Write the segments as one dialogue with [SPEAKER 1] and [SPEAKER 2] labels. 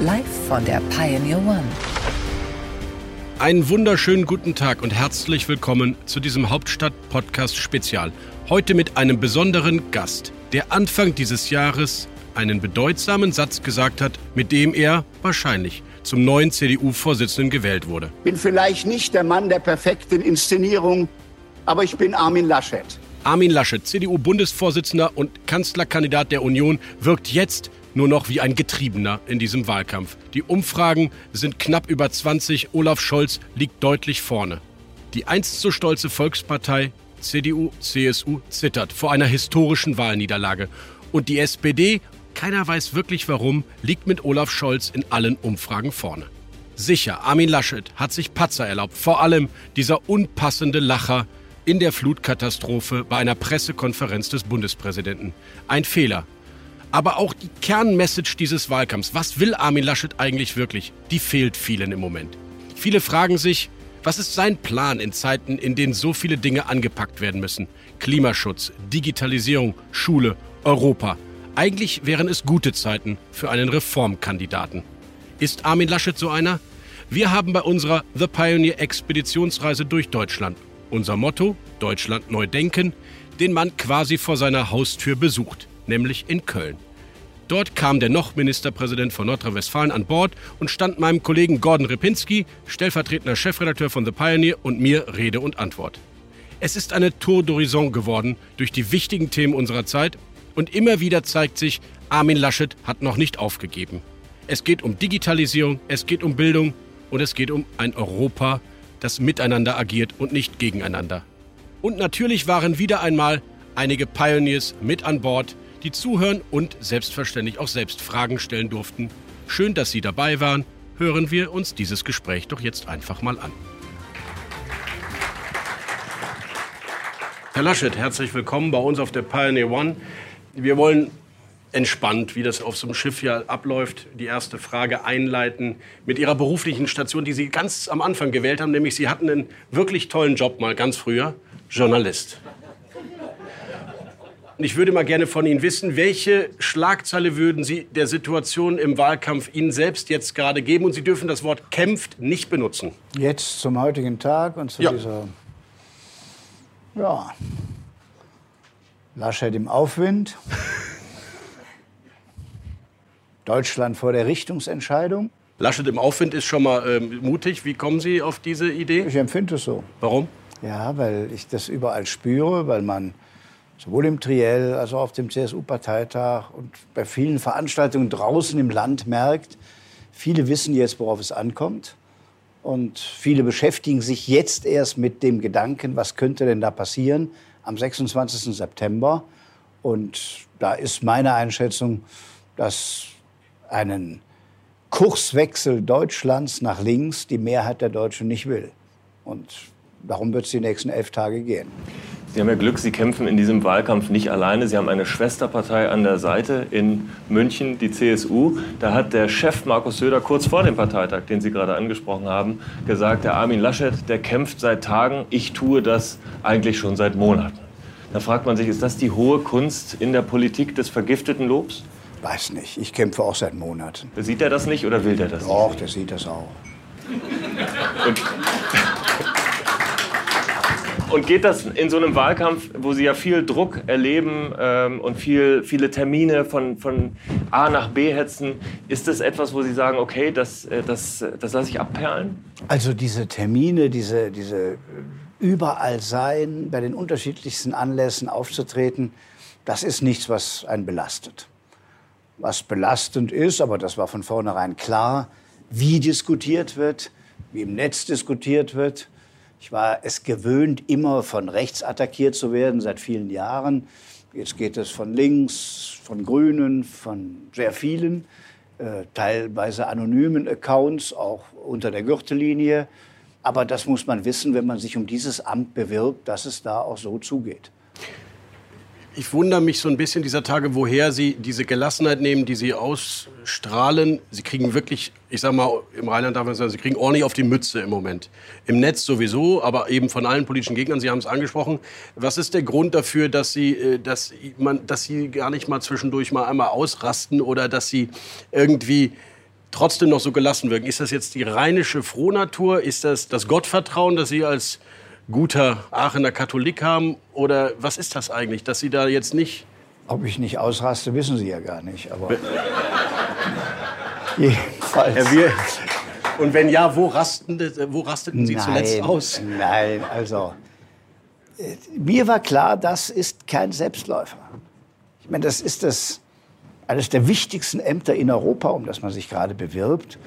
[SPEAKER 1] Live von der Pioneer One.
[SPEAKER 2] Einen wunderschönen guten Tag und herzlich willkommen zu diesem Hauptstadt-Podcast Spezial. Heute mit einem besonderen Gast, der Anfang dieses Jahres einen bedeutsamen Satz gesagt hat, mit dem er wahrscheinlich zum neuen CDU-Vorsitzenden gewählt wurde.
[SPEAKER 3] Bin vielleicht nicht der Mann der perfekten Inszenierung, aber ich bin Armin Laschet.
[SPEAKER 2] Armin Laschet, CDU-Bundesvorsitzender und Kanzlerkandidat der Union, wirkt jetzt nur noch wie ein Getriebener in diesem Wahlkampf. Die Umfragen sind knapp über 20. Olaf Scholz liegt deutlich vorne. Die einst so stolze Volkspartei CDU, CSU zittert vor einer historischen Wahlniederlage. Und die SPD, keiner weiß wirklich warum, liegt mit Olaf Scholz in allen Umfragen vorne. Sicher, Armin Laschet hat sich Patzer erlaubt, vor allem dieser unpassende Lacher in der Flutkatastrophe bei einer Pressekonferenz des Bundespräsidenten. Ein Fehler. Aber auch die Kernmessage dieses Wahlkampfs, was will Armin Laschet eigentlich wirklich, die fehlt vielen im Moment. Viele fragen sich, was ist sein Plan in Zeiten, in denen so viele Dinge angepackt werden müssen? Klimaschutz, Digitalisierung, Schule, Europa. Eigentlich wären es gute Zeiten für einen Reformkandidaten. Ist Armin Laschet so einer? Wir haben bei unserer The Pioneer Expeditionsreise durch Deutschland unser Motto, Deutschland neu denken, den man quasi vor seiner Haustür besucht, nämlich in Köln. Dort kam der noch Ministerpräsident von Nordrhein-Westfalen an Bord und stand meinem Kollegen Gordon Ripinski, stellvertretender Chefredakteur von The Pioneer, und mir Rede und Antwort. Es ist eine Tour d'Horizon geworden durch die wichtigen Themen unserer Zeit und immer wieder zeigt sich, Armin Laschet hat noch nicht aufgegeben. Es geht um Digitalisierung, es geht um Bildung und es geht um ein Europa, das miteinander agiert und nicht gegeneinander. Und natürlich waren wieder einmal einige Pioneers mit an Bord, die zuhören und selbstverständlich auch selbst Fragen stellen durften. Schön, dass Sie dabei waren. Hören wir uns dieses Gespräch doch jetzt einfach mal an. Herr Laschet, herzlich willkommen bei uns auf der Pioneer One. Wir wollen entspannt, wie das auf so einem Schiff ja abläuft, die erste Frage einleiten mit Ihrer beruflichen Station, die Sie ganz am Anfang gewählt haben, nämlich Sie hatten einen wirklich tollen Job mal ganz früher, Journalist. Ich würde mal gerne von Ihnen wissen, welche Schlagzeile würden Sie der Situation im Wahlkampf Ihnen selbst jetzt gerade geben? Und Sie dürfen das Wort kämpft nicht benutzen.
[SPEAKER 3] Jetzt zum heutigen Tag und zu
[SPEAKER 2] Ja.
[SPEAKER 3] dieser. Ja. Laschet im Aufwind. Deutschland vor der Richtungsentscheidung.
[SPEAKER 2] Laschet im Aufwind ist schon mal ähm, mutig. Wie kommen Sie auf diese Idee?
[SPEAKER 3] Ich empfinde es so.
[SPEAKER 2] Warum?
[SPEAKER 3] Ja, weil ich das überall spüre, weil man sowohl im Triell als auch auf dem CSU-Parteitag und bei vielen Veranstaltungen draußen im Land merkt, viele wissen jetzt, worauf es ankommt. Und viele beschäftigen sich jetzt erst mit dem Gedanken, was könnte denn da passieren am 26. September. Und da ist meine Einschätzung, dass einen Kurswechsel Deutschlands nach links die Mehrheit der Deutschen nicht will. Und darum wird es die nächsten elf Tage gehen.
[SPEAKER 4] Sie haben ja Glück, Sie kämpfen in diesem Wahlkampf nicht alleine. Sie haben eine Schwesterpartei an der Seite in München, die CSU. Da hat der Chef Markus Söder kurz vor dem Parteitag, den Sie gerade angesprochen haben, gesagt, der Armin Laschet, der kämpft seit Tagen. Ich tue das eigentlich schon seit Monaten. Da fragt man sich, ist das die hohe Kunst in der Politik des vergifteten Lobs?
[SPEAKER 3] Weiß nicht. Ich kämpfe auch seit Monaten.
[SPEAKER 4] Sieht er das nicht oder will der das nicht?
[SPEAKER 3] Doch, der sieht das auch.
[SPEAKER 4] Und, und geht das in so einem Wahlkampf, wo Sie ja viel Druck erleben ähm, und viel, viele Termine von, von A nach B hetzen, ist das etwas, wo Sie sagen, okay, das, äh, das, das lasse ich abperlen?
[SPEAKER 3] Also diese Termine, diese, diese überall sein, bei den unterschiedlichsten Anlässen aufzutreten, das ist nichts, was einen belastet. Was belastend ist, aber das war von vornherein klar, wie diskutiert wird, wie im Netz diskutiert wird. Ich war es gewöhnt, immer von rechts attackiert zu werden, seit vielen Jahren. Jetzt geht es von links, von Grünen, von sehr vielen. äh, teilweise anonymen Accounts, auch unter der Gürtellinie. Aber das muss man wissen, wenn man sich um dieses Amt bewirbt, dass es da auch so zugeht.
[SPEAKER 2] Ich wundere mich so ein bisschen dieser Tage, woher Sie diese Gelassenheit nehmen, die Sie ausstrahlen. Sie kriegen wirklich, ich sag mal, im Rheinland darf man sagen, Sie kriegen ordentlich auf die Mütze im Moment. Im Netz sowieso, aber eben von allen politischen Gegnern. Sie haben es angesprochen. Was ist der Grund dafür, dass Sie, äh, dass man, dass Sie gar nicht mal zwischendurch mal einmal ausrasten oder dass Sie irgendwie trotzdem noch so gelassen wirken? Ist das jetzt die rheinische Frohnatur? Ist das das Gottvertrauen, das Sie als guter Aachener Katholik haben? Oder was ist das eigentlich, dass Sie da jetzt nicht.
[SPEAKER 3] Ob ich nicht ausraste, wissen Sie ja gar nicht. Aber jedenfalls.
[SPEAKER 2] Herr Wier, und wenn ja, wo, rasten, wo rasteten Sie
[SPEAKER 3] nein,
[SPEAKER 2] zuletzt aus?
[SPEAKER 3] Nein, also. äh, Mir war klar, das ist kein Selbstläufer. Ich meine, das ist das, eines der wichtigsten Ämter in Europa, um das man sich gerade bewirbt.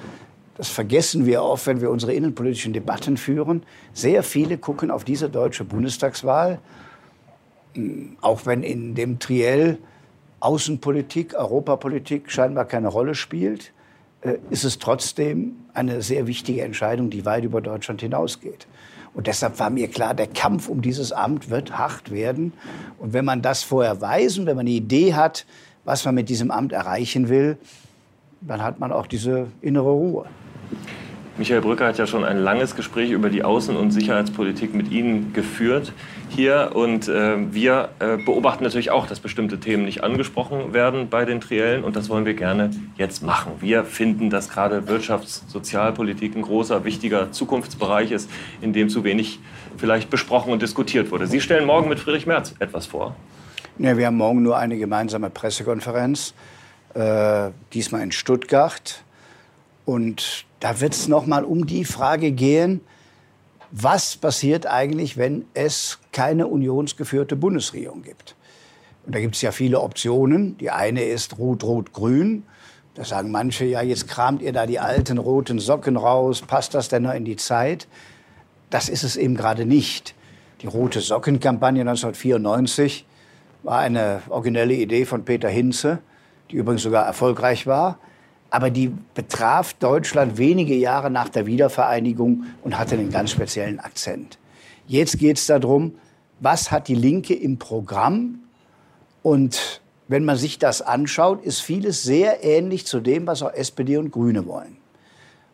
[SPEAKER 3] Das vergessen wir oft, wenn wir unsere innenpolitischen Debatten führen. Sehr viele gucken auf diese deutsche Bundestagswahl, auch wenn in dem Triell Außenpolitik, Europapolitik scheinbar keine Rolle spielt, äh, ist es trotzdem eine sehr wichtige Entscheidung, die weit über Deutschland hinausgeht. Und deshalb war mir klar, der Kampf um dieses Amt wird hart werden. Und wenn man das vorher weiß und wenn man eine Idee hat, was man mit diesem Amt erreichen will, dann hat man auch diese innere Ruhe.
[SPEAKER 4] Michael Brücker hat ja schon ein langes Gespräch über die Außen- und Sicherheitspolitik mit Ihnen geführt hier. Und äh, wir äh, beobachten natürlich auch, dass bestimmte Themen nicht angesprochen werden bei den Triellen. Und das wollen wir gerne jetzt machen. Wir finden, dass gerade Wirtschafts-, Sozialpolitik ein großer, wichtiger Zukunftsbereich ist, in dem zu wenig vielleicht besprochen und diskutiert wurde. Sie stellen morgen mit Friedrich Merz etwas vor.
[SPEAKER 3] Ja, wir haben morgen nur eine gemeinsame Pressekonferenz, äh, diesmal in Stuttgart. Und da wird es nochmal um die Frage gehen, was passiert eigentlich, wenn es keine unionsgeführte Bundesregierung gibt. Und da gibt es ja viele Optionen. Die eine ist Rot-Rot-Grün. Da sagen manche, ja, jetzt kramt ihr da die alten roten Socken raus, passt das denn noch in die Zeit? Das ist es eben gerade nicht. Die rote Socken-Kampagne 1994 war eine originelle Idee von Peter Hinze, die übrigens sogar erfolgreich war. Aber die betraf Deutschland wenige Jahre nach der Wiedervereinigung und hatte einen ganz speziellen Akzent. Jetzt geht es darum, was hat die Linke im Programm? Und wenn man sich das anschaut, ist vieles sehr ähnlich zu dem, was auch SPD und Grüne wollen.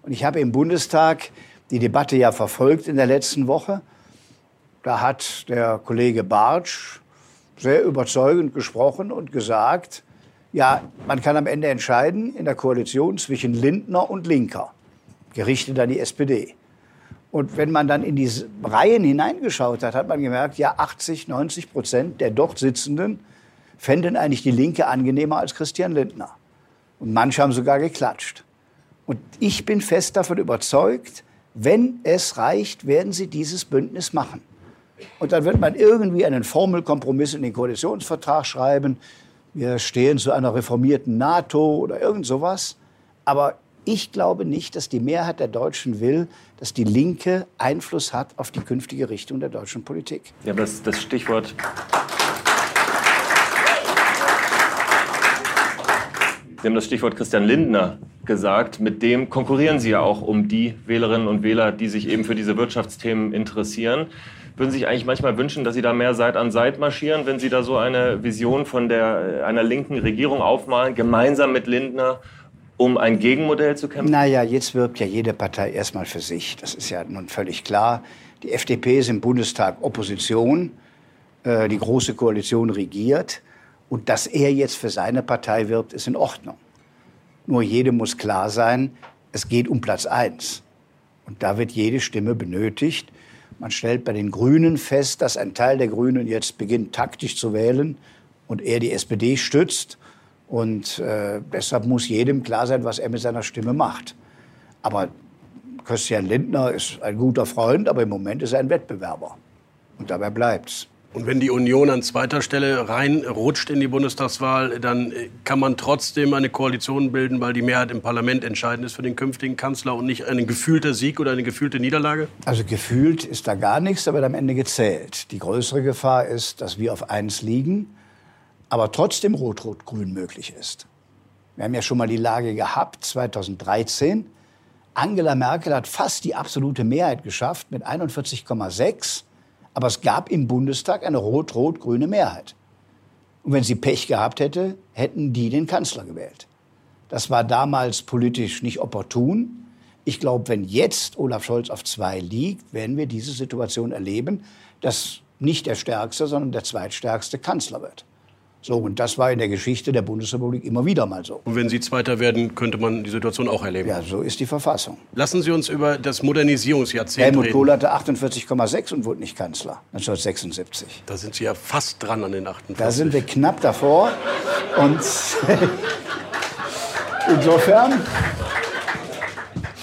[SPEAKER 3] Und ich habe im Bundestag die Debatte ja verfolgt in der letzten Woche. Da hat der Kollege Bartsch sehr überzeugend gesprochen und gesagt, ja, man kann am Ende entscheiden in der Koalition zwischen Lindner und Linker, gerichtet an die SPD. Und wenn man dann in diese Reihen hineingeschaut hat, hat man gemerkt, ja, 80, 90 Prozent der dort Sitzenden fänden eigentlich die Linke angenehmer als Christian Lindner. Und manche haben sogar geklatscht. Und ich bin fest davon überzeugt, wenn es reicht, werden sie dieses Bündnis machen. Und dann wird man irgendwie einen Formelkompromiss in den Koalitionsvertrag schreiben. Wir stehen zu einer reformierten NATO oder irgend sowas. Aber ich glaube nicht, dass die Mehrheit der Deutschen will, dass die Linke Einfluss hat auf die künftige Richtung der deutschen Politik.
[SPEAKER 4] Ja, das, das Stichwort Sie haben das Stichwort Christian Lindner gesagt. Mit dem konkurrieren Sie ja auch um die Wählerinnen und Wähler, die sich eben für diese Wirtschaftsthemen interessieren. Würden sich eigentlich manchmal wünschen, dass Sie da mehr Seit an Seit marschieren, wenn Sie da so eine Vision von der, einer linken Regierung aufmalen, gemeinsam mit Lindner, um ein Gegenmodell zu kämpfen?
[SPEAKER 3] Naja, jetzt wirbt ja jede Partei erstmal für sich. Das ist ja nun völlig klar. Die FDP ist im Bundestag Opposition. Äh, die Große Koalition regiert. Und dass er jetzt für seine Partei wirbt, ist in Ordnung. Nur jedem muss klar sein, es geht um Platz eins. Und da wird jede Stimme benötigt. Man stellt bei den Grünen fest, dass ein Teil der Grünen jetzt beginnt, taktisch zu wählen und er die SPD stützt. Und äh, deshalb muss jedem klar sein, was er mit seiner Stimme macht. Aber Christian Lindner ist ein guter Freund, aber im Moment ist er ein Wettbewerber. Und dabei bleibt's.
[SPEAKER 2] Und wenn die Union an zweiter Stelle reinrutscht in die Bundestagswahl, dann äh, kann man trotzdem eine Koalition bilden, weil die Mehrheit im Parlament entscheidend ist für den künftigen Kanzler und nicht ein gefühlter Sieg oder eine gefühlte Niederlage?
[SPEAKER 3] Also gefühlt ist da gar nichts, wird am Ende gezählt. Die größere Gefahr ist, dass wir auf eins liegen, aber trotzdem Rot-Rot-Grün möglich ist. Wir haben ja schon mal die Lage gehabt, 2013. Angela Merkel hat fast die absolute Mehrheit geschafft mit 41,6. Aber es gab im Bundestag eine rot-rot-grüne Mehrheit. Und wenn sie Pech gehabt hätte, hätten die den Kanzler gewählt. Das war damals politisch nicht opportun. Ich glaube, wenn jetzt Olaf Scholz auf zwei liegt, werden wir diese Situation erleben, dass nicht der stärkste, sondern der zweitstärkste Kanzler wird. So, und das war in der Geschichte der Bundesrepublik immer wieder mal so.
[SPEAKER 2] Und wenn Sie Zweiter werden, könnte man die Situation auch erleben.
[SPEAKER 3] Ja, so ist die Verfassung.
[SPEAKER 2] Lassen Sie uns über das Modernisierungsjahrzehnt
[SPEAKER 3] Helmut
[SPEAKER 2] reden.
[SPEAKER 3] Kohl hatte 48,6 und wurde nicht Kanzler 1976.
[SPEAKER 2] Da sind Sie ja fast dran an den 48.
[SPEAKER 3] Da sind wir knapp davor. Und insofern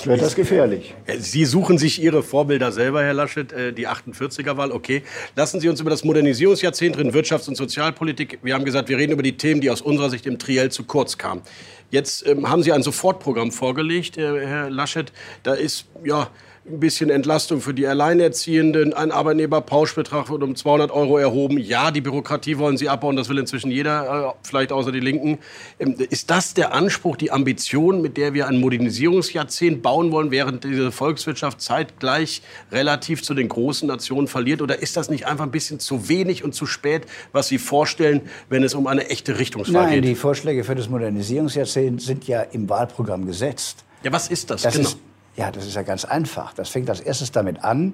[SPEAKER 3] wird das gefährlich.
[SPEAKER 2] Sie suchen sich Ihre Vorbilder selber, Herr Laschet, äh, die 48er-Wahl, okay. Lassen Sie uns über das Modernisierungsjahrzehnt reden, Wirtschafts- und Sozialpolitik. Wir haben gesagt, wir reden über die Themen, die aus unserer Sicht im Triell zu kurz kamen. Jetzt ähm, haben Sie ein Sofortprogramm vorgelegt, äh, Herr Laschet. Da ist, ja, ein bisschen Entlastung für die Alleinerziehenden. Ein Arbeitnehmerpauschbetrag wird um 200 Euro erhoben. Ja, die Bürokratie wollen sie abbauen. Das will inzwischen jeder, äh, vielleicht außer die Linken. Ähm, ist das der Anspruch, die Ambition, mit der wir ein Modernisierungsjahrzehnt bauen wollen, während diese Volkswirtschaft zeitgleich relativ zu den großen Nationen verliert? Oder ist das nicht einfach ein bisschen zu wenig und zu spät, was Sie vorstellen, wenn es um eine echte Richtungswahl
[SPEAKER 3] Nein,
[SPEAKER 2] geht?
[SPEAKER 3] die Vorschläge für das Modernisierungsjahrzehnt sind ja im Wahlprogramm gesetzt.
[SPEAKER 2] Ja, was ist das?
[SPEAKER 3] Das
[SPEAKER 2] genau.
[SPEAKER 3] ist, ja, das ist ja ganz einfach. Das fängt als erstes damit an,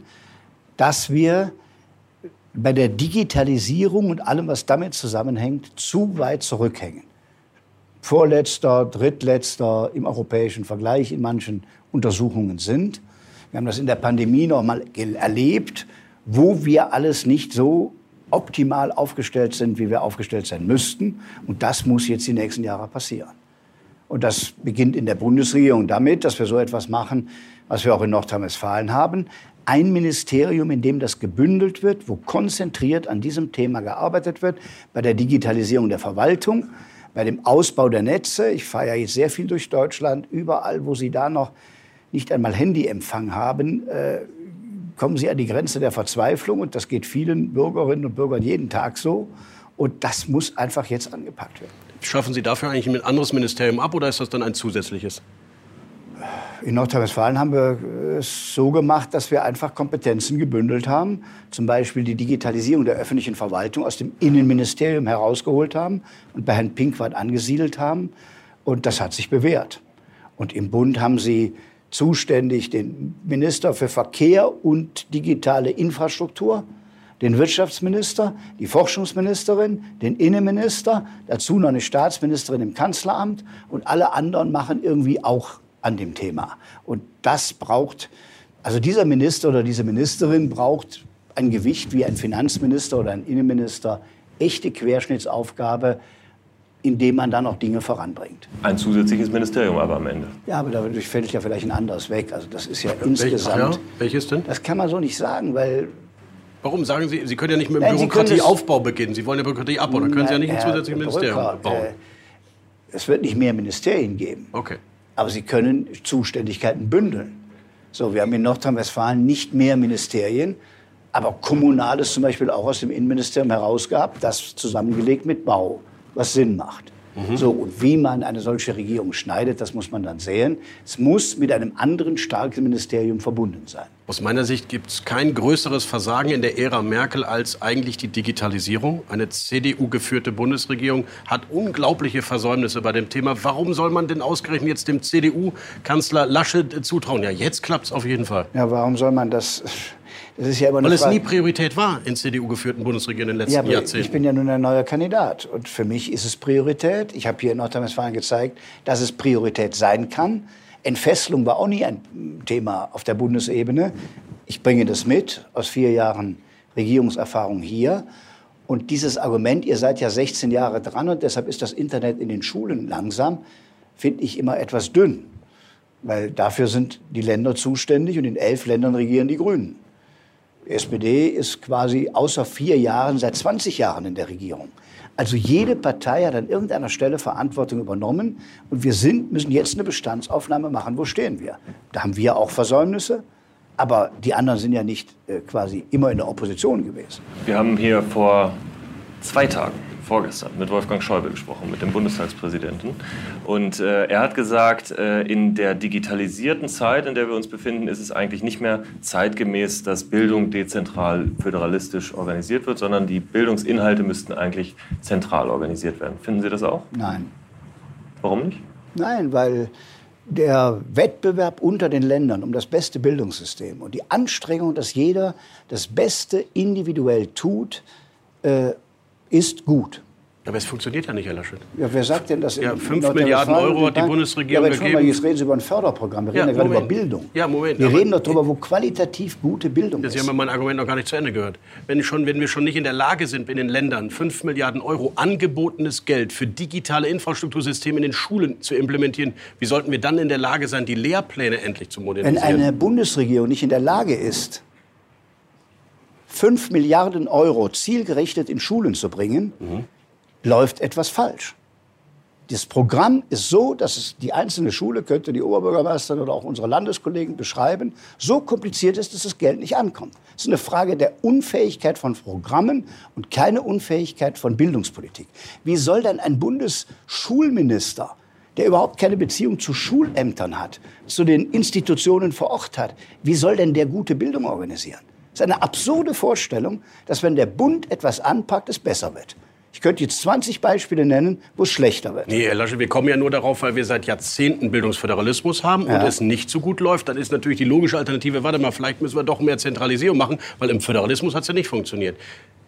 [SPEAKER 3] dass wir bei der Digitalisierung und allem, was damit zusammenhängt, zu weit zurückhängen. Vorletzter, drittletzter im europäischen Vergleich in manchen Untersuchungen sind. Wir haben das in der Pandemie noch mal erlebt, wo wir alles nicht so optimal aufgestellt sind, wie wir aufgestellt sein müssten. Und das muss jetzt die nächsten Jahre passieren. Und das beginnt in der Bundesregierung damit, dass wir so etwas machen, was wir auch in Nordrhein-Westfalen haben. Ein Ministerium, in dem das gebündelt wird, wo konzentriert an diesem Thema gearbeitet wird, bei der Digitalisierung der Verwaltung, bei dem Ausbau der Netze. Ich fahre ja jetzt sehr viel durch Deutschland. Überall, wo Sie da noch nicht einmal Handyempfang haben, äh, kommen Sie an die Grenze der Verzweiflung. Und das geht vielen Bürgerinnen und Bürgern jeden Tag so. Und das muss einfach jetzt angepackt werden.
[SPEAKER 2] Schaffen Sie dafür eigentlich ein anderes Ministerium ab oder ist das dann ein zusätzliches?
[SPEAKER 3] In Nordrhein-Westfalen haben wir es so gemacht, dass wir einfach Kompetenzen gebündelt haben. Zum Beispiel die Digitalisierung der öffentlichen Verwaltung aus dem Innenministerium herausgeholt haben und bei Herrn Pinkwart angesiedelt haben. Und das hat sich bewährt. Und im Bund haben sie zuständig den Minister für Verkehr und digitale Infrastruktur, den Wirtschaftsminister, die Forschungsministerin, den Innenminister, dazu noch eine Staatsministerin im Kanzleramt und alle anderen machen irgendwie auch an dem Thema. Und das braucht, also dieser Minister oder diese Ministerin braucht ein Gewicht wie ein Finanzminister oder ein Innenminister, echte Querschnittsaufgabe, indem man dann auch Dinge voranbringt.
[SPEAKER 4] Ein zusätzliches Ministerium aber am Ende.
[SPEAKER 3] Ja, aber dadurch fällt ja vielleicht ein anderes weg. Also das ist ja
[SPEAKER 2] Welch-
[SPEAKER 3] insgesamt.
[SPEAKER 2] Ach ja? Welches denn?
[SPEAKER 3] Das kann man so nicht sagen, weil
[SPEAKER 2] Warum sagen Sie, Sie können ja nicht mit dem Bürokratieaufbau beginnen. Sie wollen ja Bürokratie abbauen. Dann können Sie ja nicht ein zusätzliches Ministerium bauen.
[SPEAKER 3] Es wird nicht mehr Ministerien geben.
[SPEAKER 2] Okay.
[SPEAKER 3] Aber sie können Zuständigkeiten bündeln. So, wir haben in Nordrhein-Westfalen nicht mehr Ministerien, aber Kommunales zum Beispiel auch aus dem Innenministerium herausgehabt, das zusammengelegt mit Bau, was Sinn macht. So, und wie man eine solche Regierung schneidet, das muss man dann sehen. Es muss mit einem anderen starken Ministerium verbunden sein.
[SPEAKER 2] Aus meiner Sicht gibt es kein größeres Versagen in der Ära Merkel als eigentlich die Digitalisierung. Eine CDU-geführte Bundesregierung hat unglaubliche Versäumnisse bei dem Thema. Warum soll man denn ausgerechnet jetzt dem CDU-Kanzler Laschet zutrauen? Ja, jetzt klappt es auf jeden Fall.
[SPEAKER 3] Ja, warum soll man das? Das ist ja immer
[SPEAKER 2] Weil es nie Priorität war in CDU-geführten Bundesregierungen in den letzten
[SPEAKER 3] Ja,
[SPEAKER 2] Jahrzehnten.
[SPEAKER 3] ich bin ja nun ein neuer Kandidat. Und für mich ist es Priorität. Ich habe hier in Nordrhein-Westfalen gezeigt, dass es Priorität sein kann. Entfesselung war auch nie ein Thema auf der Bundesebene. Ich bringe das mit aus vier Jahren Regierungserfahrung hier. Und dieses Argument, ihr seid ja 16 Jahre dran und deshalb ist das Internet in den Schulen langsam, finde ich immer etwas dünn. Weil dafür sind die Länder zuständig und in elf Ländern regieren die Grünen. Die SPD ist quasi außer vier Jahren seit 20 Jahren in der Regierung. Also jede Partei hat an irgendeiner Stelle Verantwortung übernommen und wir sind, müssen jetzt eine Bestandsaufnahme machen, wo stehen wir. Da haben wir auch Versäumnisse, aber die anderen sind ja nicht äh, quasi immer in der Opposition gewesen.
[SPEAKER 4] Wir haben hier vor zwei Tagen vorgestern mit Wolfgang Schäuble gesprochen, mit dem Bundestagspräsidenten. Und äh, er hat gesagt, äh, in der digitalisierten Zeit, in der wir uns befinden, ist es eigentlich nicht mehr zeitgemäß, dass Bildung dezentral föderalistisch organisiert wird, sondern die Bildungsinhalte müssten eigentlich zentral organisiert werden. Finden Sie das auch?
[SPEAKER 3] Nein.
[SPEAKER 4] Warum nicht?
[SPEAKER 3] Nein, weil der Wettbewerb unter den Ländern um das beste Bildungssystem und die Anstrengung, dass jeder das Beste individuell tut, äh, ist gut.
[SPEAKER 2] Aber es funktioniert ja nicht, Herr Laschet.
[SPEAKER 3] Ja, wer sagt denn, dass
[SPEAKER 2] ja, 5 Milliarden Euro hat die Bundesregierung
[SPEAKER 3] ja,
[SPEAKER 2] gegeben.
[SPEAKER 3] Mal, jetzt reden Sie über ein Förderprogramm. Wir reden ja, ja gerade über Bildung.
[SPEAKER 2] Ja, Moment.
[SPEAKER 3] Wir reden darüber, wo qualitativ gute Bildung
[SPEAKER 2] ist. Sie haben mein Argument noch gar nicht zu Ende gehört. Wenn, schon, wenn wir schon nicht in der Lage sind, in den Ländern 5 Milliarden Euro angebotenes Geld für digitale Infrastruktursysteme in den Schulen zu implementieren, wie sollten wir dann in der Lage sein, die Lehrpläne endlich zu modernisieren?
[SPEAKER 3] Wenn eine Bundesregierung nicht in der Lage ist, 5 Milliarden Euro zielgerichtet in Schulen zu bringen, mhm läuft etwas falsch. Das Programm ist so, dass die einzelne Schule, könnte die Oberbürgermeisterin oder auch unsere Landeskollegen beschreiben, so kompliziert ist, dass das Geld nicht ankommt. Es ist eine Frage der Unfähigkeit von Programmen und keine Unfähigkeit von Bildungspolitik. Wie soll denn ein Bundesschulminister, der überhaupt keine Beziehung zu Schulämtern hat, zu den Institutionen vor Ort hat, wie soll denn der gute Bildung organisieren? Es ist eine absurde Vorstellung, dass wenn der Bund etwas anpackt, es besser wird. Ich könnte jetzt 20 Beispiele nennen, wo es schlechter wird.
[SPEAKER 2] Nee, Herr Lasche, wir kommen ja nur darauf, weil wir seit Jahrzehnten Bildungsföderalismus haben ja. und es nicht so gut läuft. Dann ist natürlich die logische Alternative, warte mal, vielleicht müssen wir doch mehr Zentralisierung machen, weil im Föderalismus hat es ja nicht funktioniert.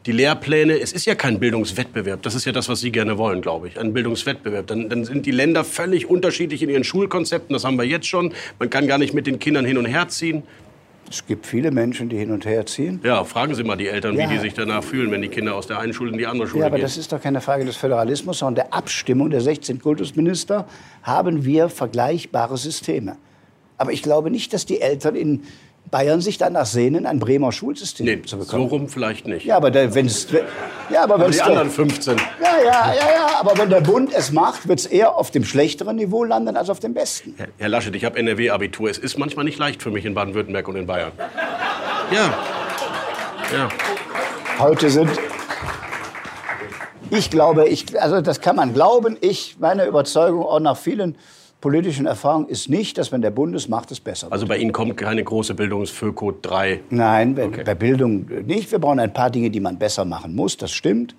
[SPEAKER 2] Die Lehrpläne, es ist ja kein Bildungswettbewerb. Das ist ja das, was Sie gerne wollen, glaube ich. Ein Bildungswettbewerb. Dann, dann sind die Länder völlig unterschiedlich in ihren Schulkonzepten. Das haben wir jetzt schon. Man kann gar nicht mit den Kindern hin und her ziehen.
[SPEAKER 3] Es gibt viele Menschen, die hin und her ziehen.
[SPEAKER 2] Ja, fragen Sie mal die Eltern, ja. wie die sich danach fühlen, wenn die Kinder aus der einen Schule in die andere Schule
[SPEAKER 3] gehen. Ja, aber
[SPEAKER 2] gehen.
[SPEAKER 3] das ist doch keine Frage des Föderalismus, sondern der Abstimmung der 16 Kultusminister haben wir vergleichbare Systeme. Aber ich glaube nicht, dass die Eltern in Bayern sich danach sehnen, ein Bremer Schulsystem nee, zu bekommen.
[SPEAKER 2] So rum vielleicht nicht.
[SPEAKER 3] Ja, aber wenn es ja, aber, aber
[SPEAKER 2] die anderen 15.
[SPEAKER 3] Ja, ja, ja, ja, aber wenn der Bund es macht, wird es eher auf dem schlechteren Niveau landen als auf dem besten.
[SPEAKER 2] Herr, Herr Laschet, ich habe NRW-Abitur. Es ist manchmal nicht leicht für mich in Baden-Württemberg und in Bayern. Ja. Ja.
[SPEAKER 3] Heute sind ich glaube, ich, also das kann man glauben. Ich, meine Überzeugung, auch nach vielen politischen Erfahrung ist nicht, dass wenn der Bund es macht, es besser wird.
[SPEAKER 2] Also bei Ihnen kommt keine große Bildungsföko 3?
[SPEAKER 3] Nein, okay. bei Bildung nicht. Wir brauchen ein paar Dinge, die man besser machen muss, das stimmt.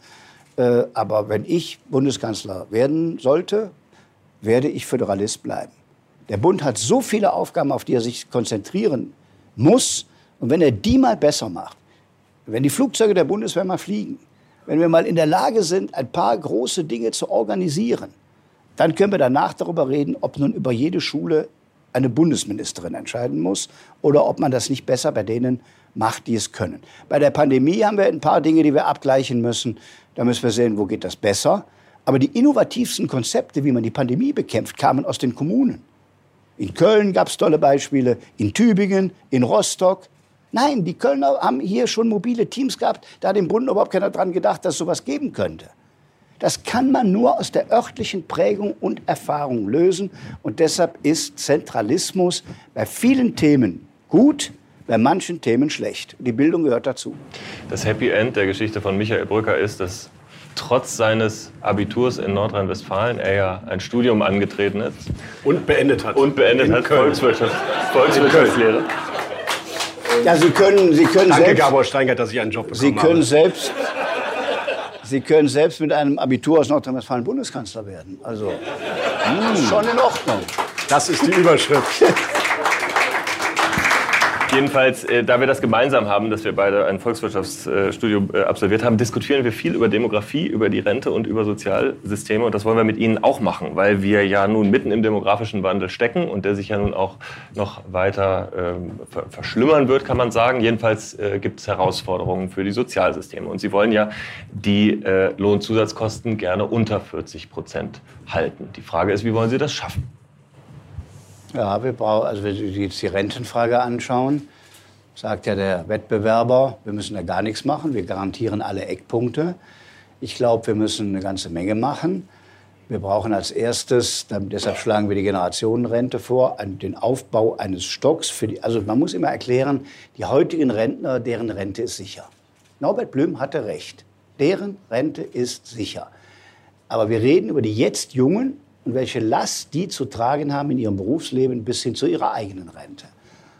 [SPEAKER 3] Äh, aber wenn ich Bundeskanzler werden sollte, werde ich Föderalist bleiben. Der Bund hat so viele Aufgaben, auf die er sich konzentrieren muss. Und wenn er die mal besser macht, wenn die Flugzeuge der Bundeswehr mal fliegen, wenn wir mal in der Lage sind, ein paar große Dinge zu organisieren, dann können wir danach darüber reden, ob nun über jede Schule eine Bundesministerin entscheiden muss oder ob man das nicht besser bei denen macht, die es können. Bei der Pandemie haben wir ein paar Dinge, die wir abgleichen müssen. Da müssen wir sehen, wo geht das besser. Aber die innovativsten Konzepte, wie man die Pandemie bekämpft, kamen aus den Kommunen. In Köln gab es tolle Beispiele, in Tübingen, in Rostock. Nein, die Kölner haben hier schon mobile Teams gehabt. Da hat im Bund überhaupt keiner dran gedacht, dass es sowas geben könnte. Das kann man nur aus der örtlichen Prägung und Erfahrung lösen. Und deshalb ist Zentralismus bei vielen Themen gut, bei manchen Themen schlecht. Die Bildung gehört dazu.
[SPEAKER 4] Das Happy End der Geschichte von Michael Brücker ist, dass trotz seines Abiturs in Nordrhein-Westfalen er ja ein Studium angetreten ist.
[SPEAKER 2] Und beendet hat.
[SPEAKER 4] Und beendet in hat Volkswirtschaft, Volkswirtschaftslehre.
[SPEAKER 3] Ja, Sie können, Sie können
[SPEAKER 2] Danke,
[SPEAKER 3] selbst,
[SPEAKER 2] Gabor Steingart, dass ich einen Job bekommen
[SPEAKER 3] Sie können
[SPEAKER 2] habe.
[SPEAKER 3] selbst Sie können selbst mit einem Abitur aus Nordrhein-Westfalen Bundeskanzler werden. Also, mh, schon in Ordnung.
[SPEAKER 2] Das ist die Überschrift.
[SPEAKER 4] Jedenfalls, äh, da wir das gemeinsam haben, dass wir beide ein Volkswirtschaftsstudium äh, absolviert haben, diskutieren wir viel über Demografie, über die Rente und über Sozialsysteme. Und das wollen wir mit Ihnen auch machen, weil wir ja nun mitten im demografischen Wandel stecken und der sich ja nun auch noch weiter äh, verschlimmern wird, kann man sagen. Jedenfalls äh, gibt es Herausforderungen für die Sozialsysteme. Und Sie wollen ja die äh, Lohnzusatzkosten gerne unter 40 Prozent halten. Die Frage ist, wie wollen Sie das schaffen?
[SPEAKER 3] Ja, wir brauchen, also wenn Sie jetzt die Rentenfrage anschauen, sagt ja der Wettbewerber, wir müssen da gar nichts machen, wir garantieren alle Eckpunkte. Ich glaube, wir müssen eine ganze Menge machen. Wir brauchen als erstes, deshalb schlagen wir die Generationenrente vor, den Aufbau eines Stocks. Für die, also man muss immer erklären, die heutigen Rentner, deren Rente ist sicher. Norbert Blüm hatte recht. Deren Rente ist sicher. Aber wir reden über die jetzt Jungen und welche Last die zu tragen haben in ihrem Berufsleben bis hin zu ihrer eigenen Rente.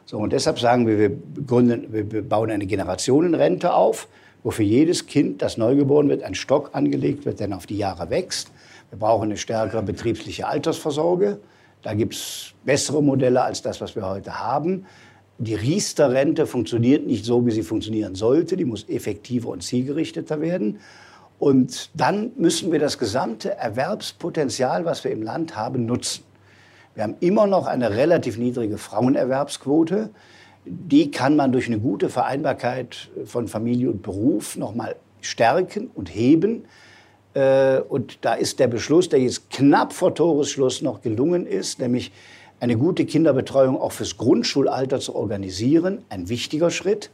[SPEAKER 3] So, und deshalb sagen wir, wir, gründen, wir bauen eine Generationenrente auf, wo für jedes Kind, das neugeboren wird, ein Stock angelegt wird, der auf die Jahre wächst. Wir brauchen eine stärkere betriebliche Altersvorsorge. Da gibt es bessere Modelle als das, was wir heute haben. Die Riester-Rente funktioniert nicht so, wie sie funktionieren sollte. Die muss effektiver und zielgerichteter werden. Und dann müssen wir das gesamte Erwerbspotenzial, was wir im Land haben, nutzen. Wir haben immer noch eine relativ niedrige Frauenerwerbsquote. Die kann man durch eine gute Vereinbarkeit von Familie und Beruf noch mal stärken und heben. Äh, und da ist der Beschluss, der jetzt knapp vor Toresschluss noch gelungen ist, nämlich eine gute Kinderbetreuung auch fürs Grundschulalter zu organisieren, ein wichtiger Schritt.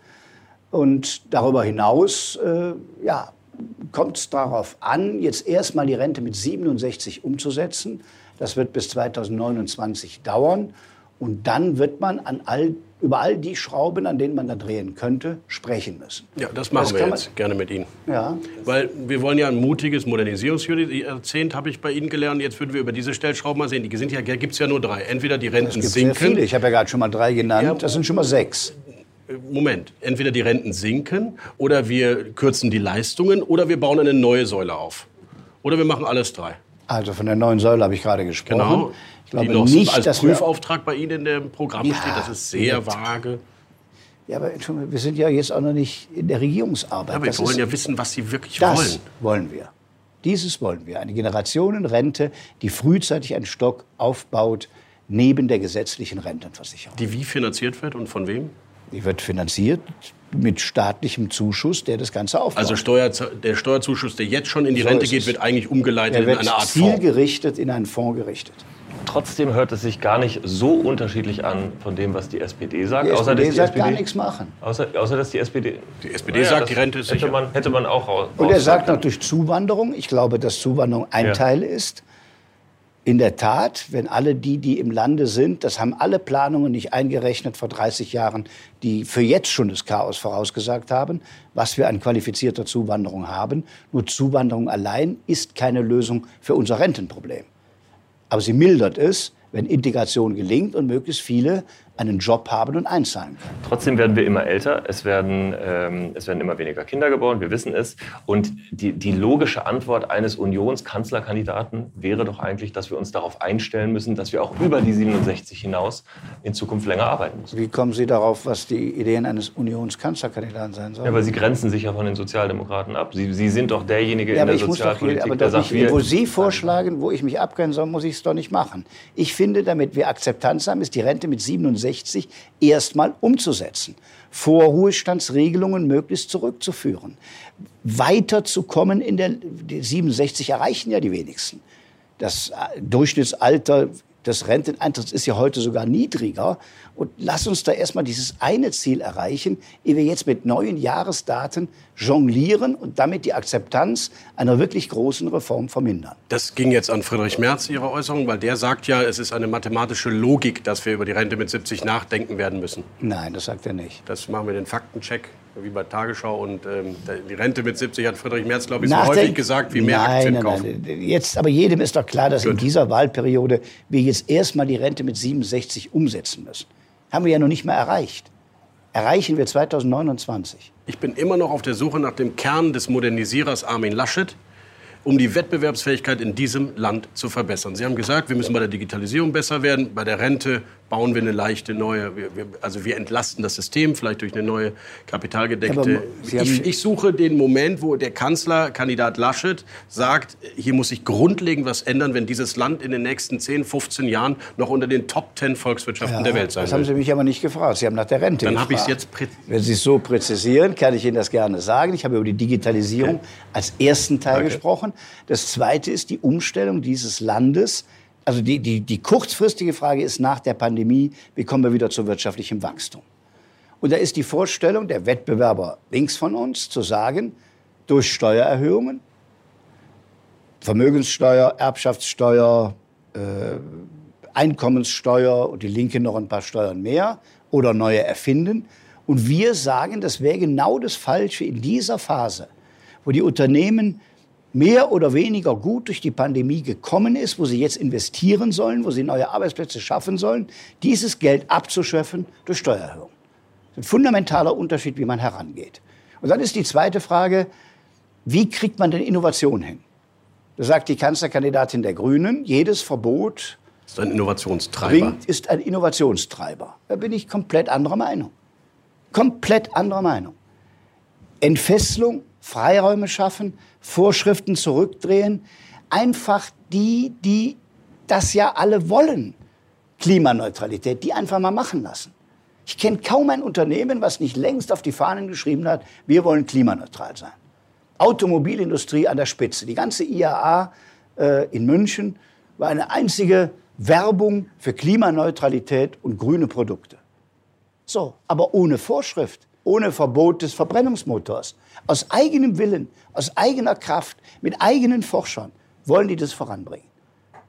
[SPEAKER 3] Und darüber hinaus äh, ja, kommt es darauf an, jetzt erstmal die Rente mit 67 umzusetzen. Das wird bis 2029 dauern. Und dann wird man an all, über all die Schrauben, an denen man da drehen könnte, sprechen müssen.
[SPEAKER 2] Ja, das machen das wir jetzt gerne mit Ihnen.
[SPEAKER 3] Ja.
[SPEAKER 2] Weil wir wollen ja ein mutiges Modernisierungsjahrzehnt, habe ich bei Ihnen gelernt. Jetzt würden wir über diese Stellschrauben mal sehen. Die sind ja, gibt es ja nur drei. Entweder die Renten
[SPEAKER 3] es
[SPEAKER 2] sinken.
[SPEAKER 3] Sehr viele. Ich habe ja gerade schon mal drei genannt. Ja, das sind schon mal sechs.
[SPEAKER 2] Moment, entweder die Renten sinken oder wir kürzen die Leistungen oder wir bauen eine neue Säule auf. Oder wir machen alles drei.
[SPEAKER 3] Also von der neuen Säule habe ich gerade gesprochen.
[SPEAKER 2] Genau.
[SPEAKER 3] Ich glaube
[SPEAKER 2] die noch
[SPEAKER 3] nicht,
[SPEAKER 2] als
[SPEAKER 3] dass
[SPEAKER 2] Prüfauftrag bei Ihnen in dem Programm
[SPEAKER 3] Ja,
[SPEAKER 2] steht. Das ist sehr vage.
[SPEAKER 3] Ja, aber wir sind ja jetzt auch noch nicht in der Regierungsarbeit.
[SPEAKER 2] Ja, aber wir
[SPEAKER 3] Das
[SPEAKER 2] wollen
[SPEAKER 3] ist-
[SPEAKER 2] ja wissen, was Sie wirklich
[SPEAKER 3] Das
[SPEAKER 2] wollen.
[SPEAKER 3] wollen wir. Dieses wollen wir. Eine Generationenrente, die frühzeitig einen Stock aufbaut, neben der gesetzlichen Rentenversicherung.
[SPEAKER 2] Die wie finanziert wird und von wem?
[SPEAKER 3] Die wird finanziert mit staatlichem Zuschuss, der das Ganze aufbaut.
[SPEAKER 2] Also Steuer, der Steuerzuschuss, der jetzt schon in die
[SPEAKER 3] So
[SPEAKER 2] Rente geht, wird eigentlich umgeleitet
[SPEAKER 3] er
[SPEAKER 2] in eine Art Fonds.
[SPEAKER 3] zielgerichtet in einen Fonds gerichtet.
[SPEAKER 4] Trotzdem hört es sich gar nicht so unterschiedlich an von dem, was die SPD sagt.
[SPEAKER 3] Die
[SPEAKER 4] außer,
[SPEAKER 3] SPD
[SPEAKER 4] dass die
[SPEAKER 3] sagt
[SPEAKER 4] SPD
[SPEAKER 3] gar nichts machen.
[SPEAKER 4] Außer, außer dass die SPD.
[SPEAKER 2] Die SPD sagt, die Rente ist
[SPEAKER 4] hätte
[SPEAKER 2] sicher.
[SPEAKER 4] man, hätte man auch raus.
[SPEAKER 3] Und er sagt noch durch Zuwanderung. Ich glaube, dass Zuwanderung ein
[SPEAKER 4] Ja.
[SPEAKER 3] Teil ist. In der Tat, wenn alle die, die im Lande sind, das haben alle Planungen nicht eingerechnet vor 30 Jahren, die für jetzt schon das Chaos vorausgesagt haben, was wir an qualifizierter Zuwanderung haben. Nur Zuwanderung allein ist keine Lösung für unser Rentenproblem. Aber sie mildert es, wenn Integration gelingt und möglichst viele einen Job haben und einzahlen können.
[SPEAKER 4] Trotzdem werden wir immer älter, es werden, ähm, es werden immer weniger Kinder geboren, wir wissen es. Und die, die logische Antwort eines Unionskanzlerkandidaten wäre doch eigentlich, dass wir uns darauf einstellen müssen, dass wir auch über die 67 hinaus in Zukunft länger arbeiten müssen.
[SPEAKER 3] Wie kommen Sie darauf, was die Ideen eines Unionskanzlerkandidaten sein sollen?
[SPEAKER 4] Ja, aber Sie grenzen sich ja von den Sozialdemokraten ab. Sie, Sie sind doch derjenige
[SPEAKER 3] Ja,
[SPEAKER 4] in der
[SPEAKER 3] ich muss doch,
[SPEAKER 4] Sozialpolitik,
[SPEAKER 3] aber
[SPEAKER 4] der sagt, wir,
[SPEAKER 3] wo Sie vorschlagen, wo ich mich abgrenzen soll, muss ich es doch nicht machen. Ich finde, damit wir Akzeptanz haben, ist die Rente mit 67 erstmal umzusetzen. Vorruhestandsregelungen möglichst zurückzuführen. Weiterzukommen in der, die 67 erreichen ja die wenigsten. Das äh, Durchschnittsalter des Renteneintritts ist ja heute sogar niedriger. Und lass uns da erstmal dieses eine Ziel erreichen, ehe wir jetzt mit neuen Jahresdaten jonglieren und damit die Akzeptanz einer wirklich großen Reform vermindern.
[SPEAKER 2] Das ging jetzt an Friedrich Merz, Ihre Äußerung, weil der sagt ja, es ist eine mathematische Logik, dass wir über die Rente mit 70 nachdenken werden müssen.
[SPEAKER 3] Nein, das sagt er nicht.
[SPEAKER 2] Das machen wir den Faktencheck, wie bei Tagesschau. Und ähm, die Rente mit 70 hat Friedrich Merz, glaube ich, so häufig gesagt, wie mehr
[SPEAKER 3] nein,
[SPEAKER 2] Aktien
[SPEAKER 3] nein,
[SPEAKER 2] kaufen.
[SPEAKER 3] Nein, jetzt, aber jedem ist doch klar, dass in
[SPEAKER 2] Gut.
[SPEAKER 3] dieser Wahlperiode wir jetzt erstmal die Rente mit 67 umsetzen müssen. Haben wir ja noch nicht mal erreicht. Erreichen wir 2029.
[SPEAKER 2] Ich bin immer noch auf der Suche nach dem Kern des Modernisierers Armin Laschet, um die Wettbewerbsfähigkeit in diesem Land zu verbessern. Sie haben gesagt, wir müssen bei der Digitalisierung besser werden, bei der Rente bauen wir eine leichte neue, wir, wir, also wir entlasten das System vielleicht durch eine neue kapitalgedeckte. Ich, ich suche den Moment, wo der Kanzler, Kandidat Laschet, sagt, hier muss sich grundlegend was ändern, wenn dieses Land in den nächsten 10, 15 Jahren noch unter den Top 10 Volkswirtschaften der Welt sein
[SPEAKER 3] das haben Sie mich aber nicht gefragt. Sie haben nach der Rente
[SPEAKER 2] Dann habe ich es jetzt
[SPEAKER 3] Wenn Sie es so präzisieren, kann ich Ihnen das gerne sagen. Ich habe über die Digitalisierung als ersten Teil
[SPEAKER 2] Okay.
[SPEAKER 3] gesprochen. Das zweite ist die Umstellung dieses Landes. Also die, die, die kurzfristige Frage ist nach der Pandemie, wie kommen wir wieder zu wirtschaftlichem Wachstum? Und da ist die Vorstellung der Wettbewerber links von uns zu sagen, durch Steuererhöhungen, Vermögenssteuer, Erbschaftssteuer, äh, Einkommenssteuer und die Linke noch ein paar Steuern mehr oder neue erfinden. Und wir sagen, das wäre genau das Falsche in dieser Phase, wo die Unternehmen mehr oder weniger gut durch die Pandemie gekommen ist, wo sie jetzt investieren sollen, wo sie neue Arbeitsplätze schaffen sollen, dieses Geld abzuschöpfen durch Steuererhöhung. Das ist ein fundamentaler Unterschied, wie man herangeht. Und dann ist die zweite Frage, wie kriegt man denn Innovation hin? Da sagt die Kanzlerkandidatin der Grünen, jedes Verbot
[SPEAKER 2] ist ein Innovationstreiber.
[SPEAKER 3] Bringt, ist ein Innovationstreiber. Da bin ich komplett anderer Meinung. Komplett anderer Meinung. Entfesselung, Freiräume schaffen, Vorschriften zurückdrehen. Einfach die, die das ja alle wollen. Klimaneutralität, die einfach mal machen lassen. Ich kenne kaum ein Unternehmen, was nicht längst auf die Fahnen geschrieben hat, wir wollen klimaneutral sein. Automobilindustrie an der Spitze. Die ganze IAA äh, in München war eine einzige Werbung für Klimaneutralität und grüne Produkte. So, aber ohne Vorschrift, ohne Verbot des Verbrennungsmotors. Aus eigenem Willen, aus eigener Kraft, mit eigenen Forschern wollen die das voranbringen.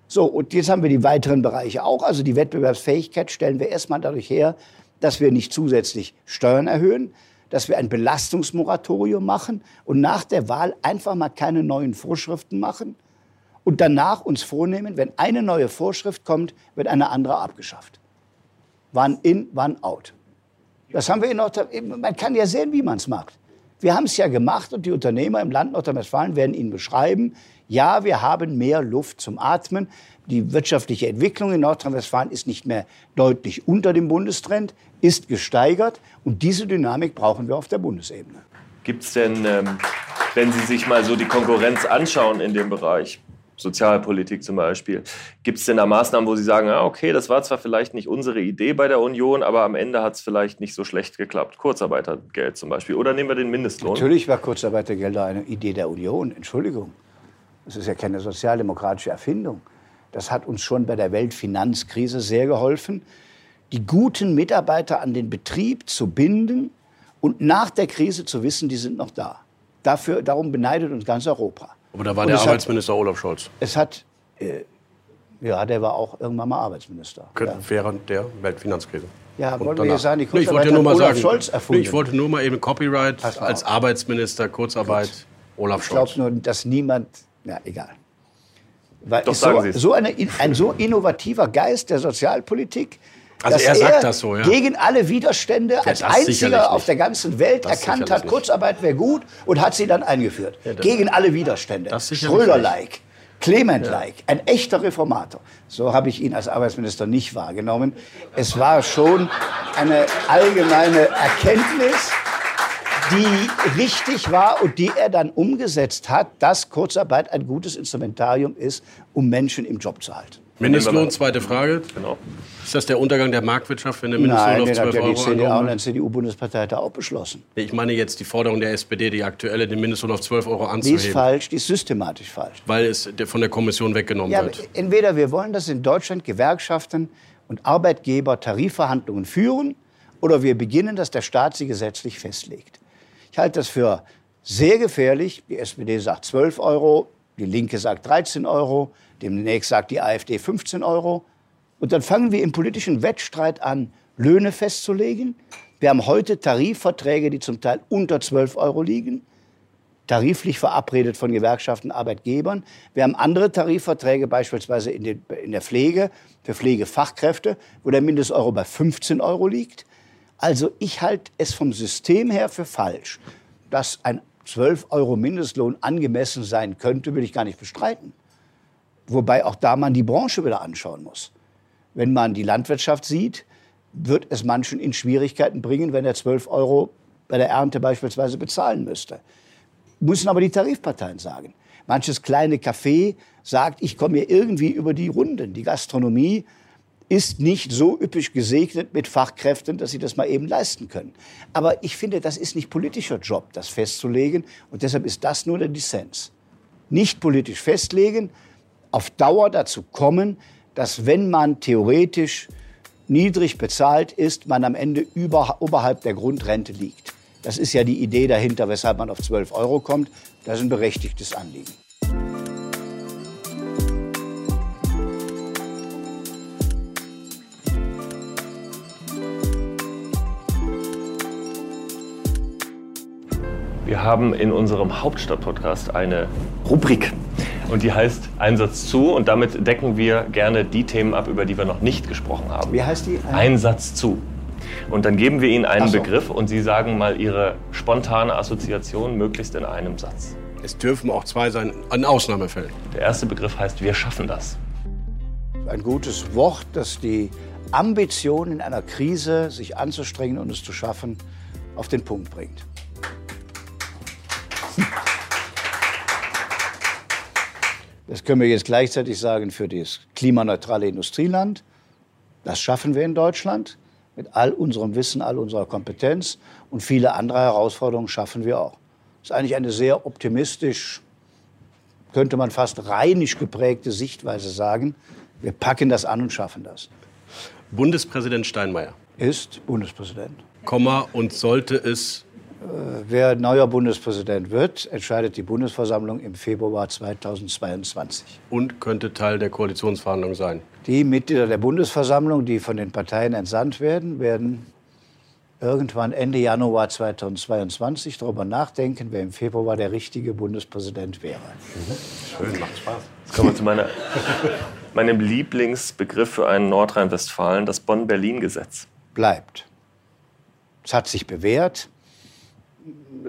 [SPEAKER 3] So, und jetzt haben wir die weiteren Bereiche auch. Also die Wettbewerbsfähigkeit stellen wir erstmal dadurch her, dass wir nicht zusätzlich Steuern erhöhen, dass wir ein Belastungsmoratorium machen und nach der Wahl einfach mal keine neuen Vorschriften machen und danach uns vornehmen, wenn eine neue Vorschrift kommt, wird eine andere abgeschafft. Wann in, wann out. Das haben wir in Nordrhein Man kann ja sehen, wie man es macht. Wir haben es ja gemacht und die Unternehmer im Land Nordrhein-Westfalen werden Ihnen beschreiben, ja, wir haben mehr Luft zum Atmen. Die wirtschaftliche Entwicklung in Nordrhein-Westfalen ist nicht mehr deutlich unter dem Bundestrend, ist gesteigert und diese Dynamik brauchen wir auf der Bundesebene.
[SPEAKER 4] Gibt es denn, ähm, wenn Sie sich mal so die Konkurrenz anschauen in dem Bereich, Sozialpolitik zum Beispiel. Gibt es denn da Maßnahmen, wo Sie sagen, ja, okay, das war zwar vielleicht nicht unsere Idee bei der Union, aber am Ende hat es vielleicht nicht so schlecht geklappt? Kurzarbeitergeld zum Beispiel. Oder nehmen wir den Mindestlohn?
[SPEAKER 3] Natürlich war Kurzarbeitergeld eine Idee der Union. Entschuldigung. Das ist ja keine sozialdemokratische Erfindung. Das hat uns schon bei der Weltfinanzkrise sehr geholfen, die guten Mitarbeiter an den Betrieb zu binden und nach der Krise zu wissen, die sind noch da. Dafür, darum beneidet uns ganz Europa.
[SPEAKER 2] Aber da war und der Arbeitsminister hat, Olaf Scholz.
[SPEAKER 3] Es hat, äh, ja, der war auch irgendwann mal Arbeitsminister.
[SPEAKER 2] Ja. Während der Weltfinanzkrise.
[SPEAKER 3] Ja, und wollen wir jetzt sagen, die
[SPEAKER 2] nee, ich wollte nur mal Olaf sagen, Scholz erfunden. Nee, ich wollte nur mal eben Copyright als Arbeitsminister, Kurzarbeit, Gut. Olaf Scholz.
[SPEAKER 3] Ich glaube nur, dass niemand, ja, egal. Weil Doch, so, so eine, ein so innovativer Geist der Sozialpolitik,
[SPEAKER 2] also er sagt er das so, ja.
[SPEAKER 3] Gegen alle Widerstände ja, als einziger auf der ganzen Welt das erkannt hat, Kurzarbeit wäre gut und hat sie dann eingeführt. Ja, gegen alle Widerstände. Schröder-like. Clement-like, ein echter Reformator. So habe ich ihn als Arbeitsminister nicht wahrgenommen. Es war schon eine allgemeine Erkenntnis, die richtig war und die er dann umgesetzt hat, dass Kurzarbeit ein gutes Instrumentarium ist, um Menschen im Job zu halten.
[SPEAKER 2] Mindestlohn, zweite Frage. Genau. Ist das der Untergang der Marktwirtschaft, wenn der Mindestlohn
[SPEAKER 3] Nein,
[SPEAKER 2] auf 12
[SPEAKER 3] Euro
[SPEAKER 2] Nein,
[SPEAKER 3] die CDA und der CDU-Bundesparteitag auch beschlossen.
[SPEAKER 2] Ich meine jetzt die Forderung der SPD, die aktuelle, den Mindestlohn auf 12 Euro anzuheben.
[SPEAKER 3] Die ist falsch, die ist systematisch falsch.
[SPEAKER 2] Weil es von der Kommission weggenommen
[SPEAKER 3] ja,
[SPEAKER 2] wird.
[SPEAKER 3] Entweder wir wollen, dass in Deutschland Gewerkschaften und Arbeitgeber Tarifverhandlungen führen, oder wir beginnen, dass der Staat sie gesetzlich festlegt. Ich halte das für sehr gefährlich. Die SPD sagt 12 Euro, die Linke sagt 13 Euro, demnächst sagt die AfD 15 Euro. Und dann fangen wir im politischen Wettstreit an, Löhne festzulegen. Wir haben heute Tarifverträge, die zum Teil unter 12 Euro liegen, tariflich verabredet von Gewerkschaften, Arbeitgebern. Wir haben andere Tarifverträge, beispielsweise in, den, in der Pflege, für Pflegefachkräfte, wo der Mindesteuro bei 15 Euro liegt. Also ich halte es vom System her für falsch. Dass ein 12 Euro Mindestlohn angemessen sein könnte, will ich gar nicht bestreiten. Wobei auch da man die Branche wieder anschauen muss. Wenn man die Landwirtschaft sieht, wird es manchen in Schwierigkeiten bringen, wenn er 12 Euro bei der Ernte beispielsweise bezahlen müsste. Müssen aber die Tarifparteien sagen. Manches kleine Café sagt, ich komme hier irgendwie über die Runden. Die Gastronomie ist nicht so üppig gesegnet mit Fachkräften, dass sie das mal eben leisten können. Aber ich finde, das ist nicht politischer Job, das festzulegen. Und deshalb ist das nur der Dissens. Nicht politisch festlegen, auf Dauer dazu kommen, dass wenn man theoretisch niedrig bezahlt ist, man am Ende über, oberhalb der Grundrente liegt. Das ist ja die Idee dahinter, weshalb man auf 12 Euro kommt. Das ist ein berechtigtes Anliegen.
[SPEAKER 4] Wir haben in unserem Hauptstadt-Podcast eine Rubrik. Und die heißt Einsatz zu. Und damit decken wir gerne die Themen ab, über die wir noch nicht gesprochen haben.
[SPEAKER 3] Wie heißt die?
[SPEAKER 4] Einsatz zu. Und dann geben wir Ihnen einen
[SPEAKER 3] so.
[SPEAKER 4] Begriff und Sie sagen mal Ihre spontane Assoziation möglichst in einem Satz.
[SPEAKER 2] Es dürfen auch zwei sein, an Ausnahmefällen.
[SPEAKER 4] Der erste Begriff heißt Wir schaffen das.
[SPEAKER 3] Ein gutes Wort, das die Ambition in einer Krise, sich anzustrengen und es zu schaffen, auf den Punkt bringt. Das können wir jetzt gleichzeitig sagen für das klimaneutrale Industrieland. Das schaffen wir in Deutschland mit all unserem Wissen, all unserer Kompetenz. Und viele andere Herausforderungen schaffen wir auch. Das ist eigentlich eine sehr optimistisch, könnte man fast rheinisch geprägte Sichtweise sagen. Wir packen das an und schaffen das.
[SPEAKER 2] Bundespräsident Steinmeier,
[SPEAKER 3] Ist Bundespräsident.
[SPEAKER 2] Komma, und sollte es
[SPEAKER 3] Wer neuer Bundespräsident wird, entscheidet die Bundesversammlung im Februar 2022.
[SPEAKER 2] und könnte Teil der Koalitionsverhandlungen sein.
[SPEAKER 3] Die Mitglieder der Bundesversammlung, die von den Parteien entsandt werden, werden irgendwann Ende Januar 2022 darüber nachdenken, wer im Februar der richtige Bundespräsident wäre.
[SPEAKER 2] Schön, macht Spaß.
[SPEAKER 4] Jetzt kommen wir zu meiner, meinem Lieblingsbegriff für einen Nordrhein-Westfalen, das Bonn-Berlin-Gesetz.
[SPEAKER 3] Bleibt. Es hat sich bewährt.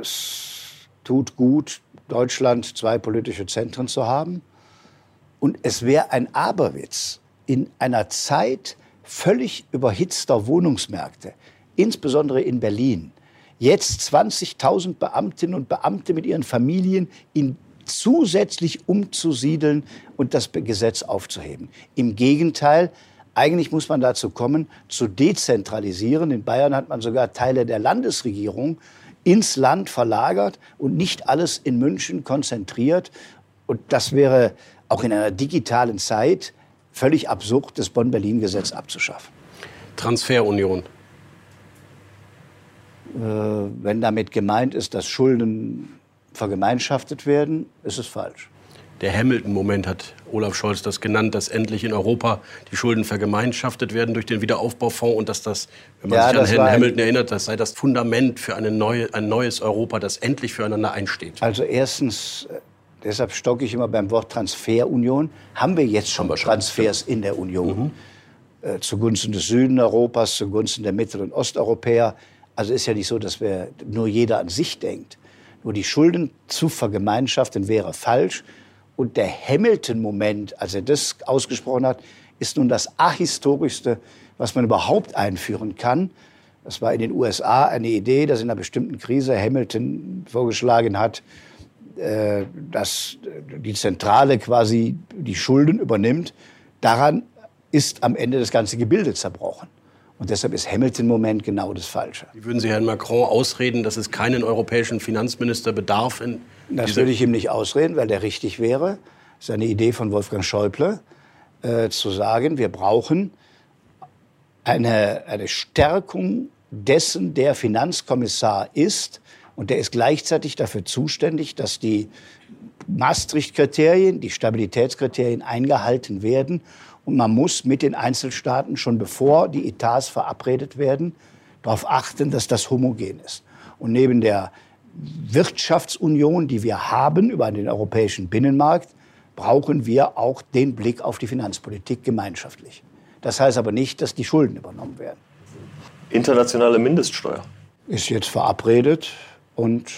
[SPEAKER 3] Es tut gut, Deutschland zwei politische Zentren zu haben. Und es wäre ein Aberwitz, in einer Zeit völlig überhitzter Wohnungsmärkte, insbesondere in Berlin, jetzt 20.000 Beamtinnen und Beamte mit ihren Familien in zusätzlich umzusiedeln und das Gesetz aufzuheben. Im Gegenteil, eigentlich muss man dazu kommen, zu dezentralisieren. In Bayern hat man sogar Teile der Landesregierung ins Land verlagert und nicht alles in München konzentriert. Und das wäre auch in einer digitalen Zeit völlig absurd, das Bonn-Berlin-Gesetz abzuschaffen.
[SPEAKER 2] Transferunion.
[SPEAKER 3] Äh, wenn damit gemeint ist, dass Schulden vergemeinschaftet werden, ist es falsch.
[SPEAKER 2] Der Hamilton-Moment hat Olaf Scholz das genannt, dass endlich in Europa die Schulden vergemeinschaftet werden durch den Wiederaufbaufonds und dass das, wenn man
[SPEAKER 3] Ja,
[SPEAKER 2] sich an Herrn Hamilton erinnert, das sei das Fundament für eine neue, ein neues Europa, das endlich füreinander einsteht.
[SPEAKER 3] Also erstens, äh, deshalb stocke ich immer beim Wort Transferunion, haben wir jetzt schon Transfers in der Union. Äh, zugunsten des Süden Europas, zugunsten der Mittel- und Osteuropäer. Also ist ja nicht so, dass wir nur jeder an sich denkt. Nur die Schulden zu vergemeinschaften wäre falsch. Und der Hamilton-Moment, als er das ausgesprochen hat, ist nun das ahistorischste, was man überhaupt einführen kann. Das war in den USA eine Idee, dass in einer bestimmten Krise Hamilton vorgeschlagen hat, äh, dass die Zentrale quasi die Schulden übernimmt. Daran ist am Ende das ganze Gebilde zerbrochen. Und deshalb ist Hamilton-Moment genau das Falsche.
[SPEAKER 2] Wie würden Sie Herrn Macron ausreden, dass es keinen europäischen Finanzminister bedarf in
[SPEAKER 3] Das würde ich ihm nicht ausreden, weil der richtig wäre. Das ist eine Idee von Wolfgang Schäuble, äh, zu sagen, wir brauchen eine, eine Stärkung dessen, der Finanzkommissar ist. Und der ist gleichzeitig dafür zuständig, dass die Maastricht-Kriterien, die Stabilitätskriterien eingehalten werden. Und man muss mit den Einzelstaaten schon bevor die Etats verabredet werden, darauf achten, dass das homogen ist. Und neben der Wirtschaftsunion, die wir haben über den europäischen Binnenmarkt, brauchen wir auch den Blick auf die Finanzpolitik gemeinschaftlich. Das heißt aber nicht, dass die Schulden übernommen werden.
[SPEAKER 4] Internationale Mindeststeuer.
[SPEAKER 3] Ist jetzt verabredet und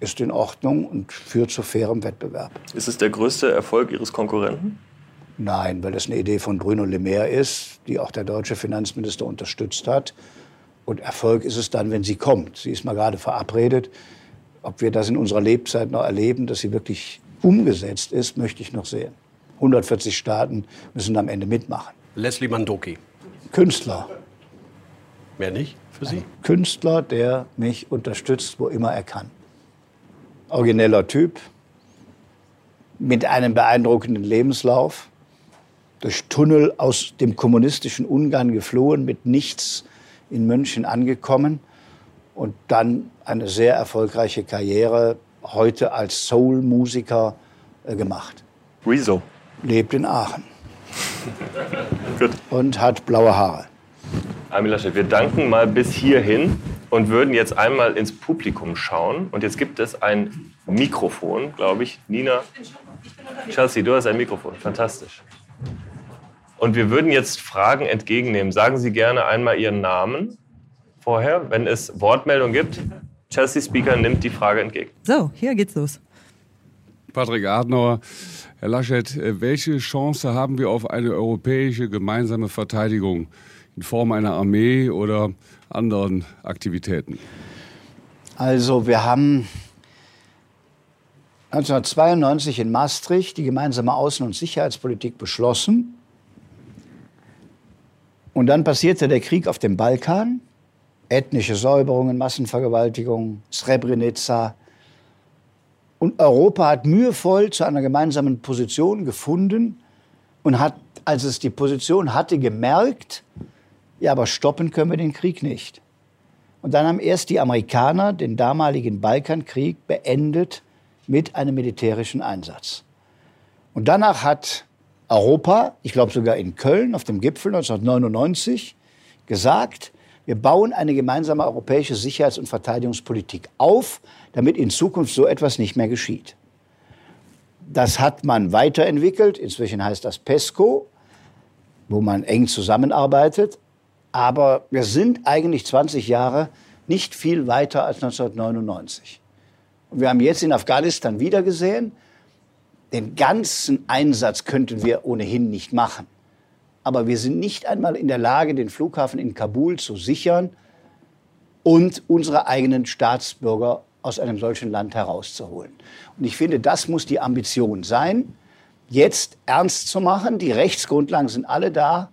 [SPEAKER 3] ist in Ordnung und führt zu fairem Wettbewerb.
[SPEAKER 4] Ist es der größte Erfolg Ihres Konkurrenten?
[SPEAKER 3] Nein, weil das eine Idee von Bruno Le Maire ist, die auch der deutsche Finanzminister unterstützt hat. Und Erfolg ist es dann, wenn sie kommt. Sie ist mal gerade verabredet. Ob wir das in unserer Lebzeit noch erleben, dass sie wirklich umgesetzt ist, möchte ich noch sehen. 140 Staaten müssen am Ende mitmachen.
[SPEAKER 2] Leslie Mandoki.
[SPEAKER 3] Künstler.
[SPEAKER 2] Mehr nicht für Sie?
[SPEAKER 3] Künstler, der mich unterstützt, wo immer er kann. Origineller Typ, mit einem beeindruckenden Lebenslauf, durch Tunnel aus dem kommunistischen Ungarn geflohen, mit nichts in München angekommen und dann eine sehr erfolgreiche Karriere heute als Soul-Musiker äh, gemacht.
[SPEAKER 4] Rezo.
[SPEAKER 3] Lebt in Aachen
[SPEAKER 4] Gut.
[SPEAKER 3] und hat blaue Haare.
[SPEAKER 4] Armin Laschet, wir danken mal bis hierhin. und würden jetzt einmal ins Publikum schauen. Und jetzt gibt es ein Mikrofon, glaube ich. Nina, Chelsea, du hast ein Mikrofon. Fantastisch. Und wir würden jetzt Fragen entgegennehmen. Sagen Sie gerne einmal Ihren Namen vorher, wenn es Wortmeldung gibt. Chelsea Speaker nimmt die Frage entgegen.
[SPEAKER 5] So, hier geht's los.
[SPEAKER 6] Patrick Adenauer, Herr Laschet, äh, welche Chance haben wir auf eine europäische gemeinsame Verteidigung in Form einer Armee oder anderen Aktivitäten?
[SPEAKER 3] Also wir haben 1992 in Maastricht die gemeinsame Außen- und Sicherheitspolitik beschlossen. Und dann passierte der Krieg auf dem Balkan, ethnische Säuberungen, Massenvergewaltigungen, Srebrenica. Und Europa hat mühevoll zu einer gemeinsamen Position gefunden und hat, als es die Position hatte, gemerkt, ja, aber stoppen können wir den Krieg nicht. Und dann haben erst die Amerikaner den damaligen Balkankrieg beendet mit einem militärischen Einsatz. Und danach hat Europa, ich glaube sogar in Köln auf dem Gipfel 1999, gesagt, wir bauen eine gemeinsame europäische Sicherheits- und Verteidigungspolitik auf, damit in Zukunft so etwas nicht mehr geschieht. Das hat man weiterentwickelt. Inzwischen heißt das PESCO, wo man eng zusammenarbeitet. Aber wir sind eigentlich 20 Jahre nicht viel weiter als 1999. Und wir haben jetzt in Afghanistan wieder gesehen, den ganzen Einsatz könnten wir ohnehin nicht machen. Aber wir sind nicht einmal in der Lage, den Flughafen in Kabul zu sichern und unsere eigenen Staatsbürger aus einem solchen Land herauszuholen. Und ich finde, das muss die Ambition sein, jetzt ernst zu machen. Die Rechtsgrundlagen sind alle da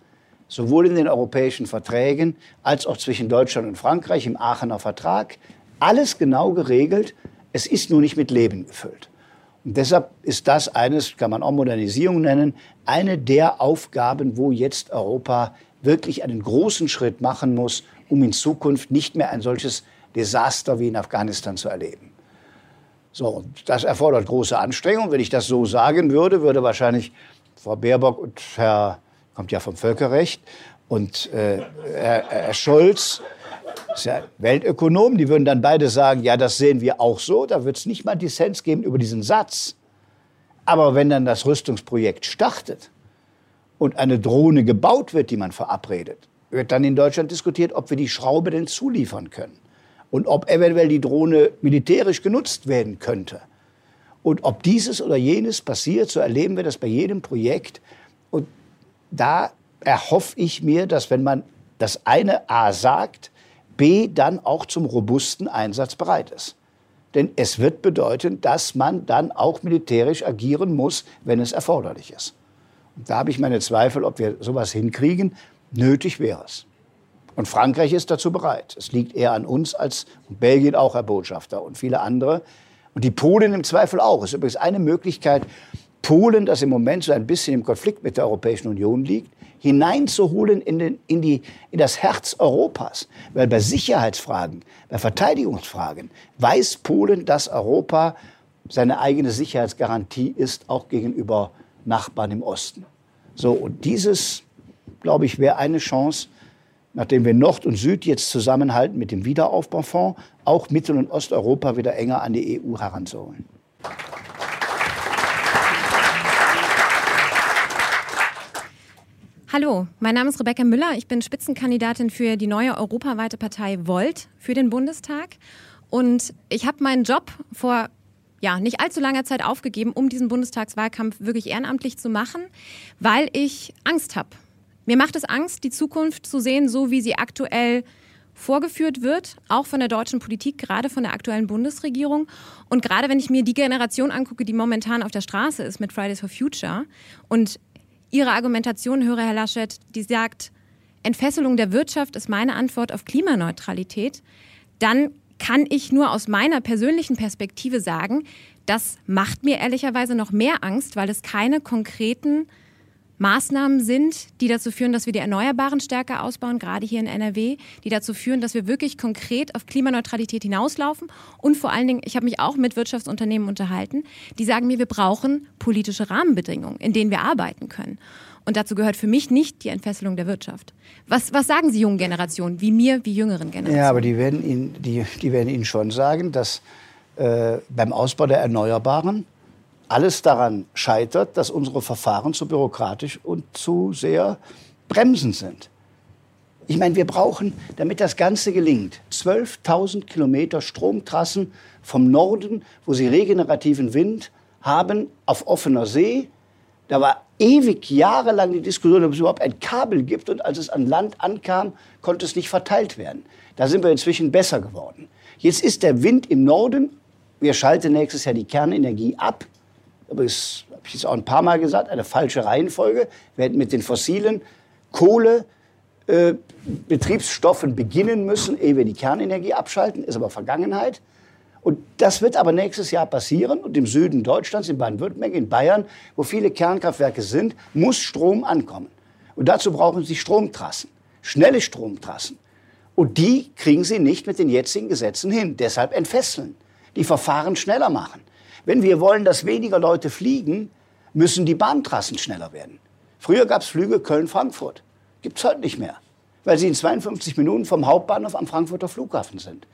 [SPEAKER 3] sowohl in den europäischen Verträgen als auch zwischen Deutschland und Frankreich im Aachener Vertrag. Alles genau geregelt. Es ist nur nicht mit Leben gefüllt. Und deshalb ist das eines, kann man auch Modernisierung nennen, eine der Aufgaben, wo jetzt Europa wirklich einen großen Schritt machen muss, um in Zukunft nicht mehr ein solches Desaster wie in Afghanistan zu erleben. So, und das erfordert große Anstrengung. Wenn ich das so sagen würde, würde wahrscheinlich Frau Baerbock und Herr kommt ja vom Völkerrecht. Und äh, Herr, Herr Scholz ja Weltökonom, die würden dann beide sagen, ja, das sehen wir auch so. Da wird es nicht mal Dissens geben über diesen Satz. Aber wenn dann das Rüstungsprojekt startet und eine Drohne gebaut wird, die man verabredet, wird dann in Deutschland diskutiert, ob wir die Schraube denn zuliefern können und ob eventuell die Drohne militärisch genutzt werden könnte. Und ob dieses oder jenes passiert, so erleben wir das bei jedem Projekt. Und da erhoffe ich mir, dass wenn man das eine A sagt, B dann auch zum robusten Einsatz bereit ist. Denn es wird bedeuten, dass man dann auch militärisch agieren muss, wenn es erforderlich ist. Und da habe ich meine Zweifel, ob wir sowas hinkriegen. Nötig wäre es. Und Frankreich ist dazu bereit. Es liegt eher an uns als Belgien auch, Herr Botschafter, und viele andere. Und die Polen im Zweifel auch. Es ist übrigens eine Möglichkeit, Polen, das im Moment so ein bisschen im Konflikt mit der Europäischen Union liegt, hineinzuholen in, den, in, die, in das Herz Europas. Weil bei Sicherheitsfragen, bei Verteidigungsfragen weiß Polen, dass Europa seine eigene Sicherheitsgarantie ist, auch gegenüber Nachbarn im Osten. So, und dieses, glaube ich, wäre eine Chance, nachdem wir Nord und Süd jetzt zusammenhalten mit dem Wiederaufbaufonds, auch Mittel- und Osteuropa wieder enger an die EU heranzuholen.
[SPEAKER 7] Hallo, mein Name ist Rebecca Müller. Ich bin Spitzenkandidatin für die neue europaweite Partei Volt für den Bundestag. Und ich habe meinen Job vor ja, nicht allzu langer Zeit aufgegeben, um diesen Bundestagswahlkampf wirklich ehrenamtlich zu machen, weil ich Angst habe. Mir macht es Angst, die Zukunft zu sehen, so wie sie aktuell vorgeführt wird, auch von der deutschen Politik, gerade von der aktuellen Bundesregierung. Und gerade wenn ich mir die Generation angucke, die momentan auf der Straße ist mit Fridays for Future und Ihre Argumentation höre, Herr Laschet, die sagt, Entfesselung der Wirtschaft ist meine Antwort auf Klimaneutralität, dann kann ich nur aus meiner persönlichen Perspektive sagen, das macht mir ehrlicherweise noch mehr Angst, weil es keine konkreten Maßnahmen sind, die dazu führen, dass wir die Erneuerbaren stärker ausbauen, gerade hier in NRW, die dazu führen, dass wir wirklich konkret auf Klimaneutralität hinauslaufen. Und vor allen Dingen, ich habe mich auch mit Wirtschaftsunternehmen unterhalten, die sagen mir, wir brauchen politische Rahmenbedingungen, in denen wir arbeiten können. Und dazu gehört für mich nicht die Entfesselung der Wirtschaft. Was, was sagen Sie jungen Generationen, wie mir, wie jüngeren Generationen?
[SPEAKER 3] Ja, aber die werden Ihnen, die, die werden Ihnen schon sagen, dass äh, beim Ausbau der Erneuerbaren alles daran scheitert, dass unsere Verfahren zu bürokratisch und zu sehr bremsend sind. Ich meine, wir brauchen, damit das Ganze gelingt, 12.000 Kilometer Stromtrassen vom Norden, wo sie regenerativen Wind haben, auf offener See. Da war ewig jahrelang die Diskussion, ob es überhaupt ein Kabel gibt. Und als es an Land ankam, konnte es nicht verteilt werden. Da sind wir inzwischen besser geworden. Jetzt ist der Wind im Norden. Wir schalten nächstes Jahr die Kernenergie ab. Das habe ich jetzt auch ein paar Mal gesagt, eine falsche Reihenfolge. Wir hätten mit den fossilen Kohle, äh, beginnen müssen, ehe wir die Kernenergie abschalten, ist aber Vergangenheit. Und das wird aber nächstes Jahr passieren. Und im Süden Deutschlands, in Baden-Württemberg, in Bayern, wo viele Kernkraftwerke sind, muss Strom ankommen. Und dazu brauchen Sie Stromtrassen, schnelle Stromtrassen. Und die kriegen Sie nicht mit den jetzigen Gesetzen hin. Deshalb entfesseln, die Verfahren schneller machen. Wenn wir wollen, dass weniger Leute fliegen, müssen die Bahntrassen schneller werden. Früher gab es Flüge Köln-Frankfurt. Gibt es heute nicht mehr, weil sie in 52 Minuten vom Hauptbahnhof am Frankfurter Flughafen sind.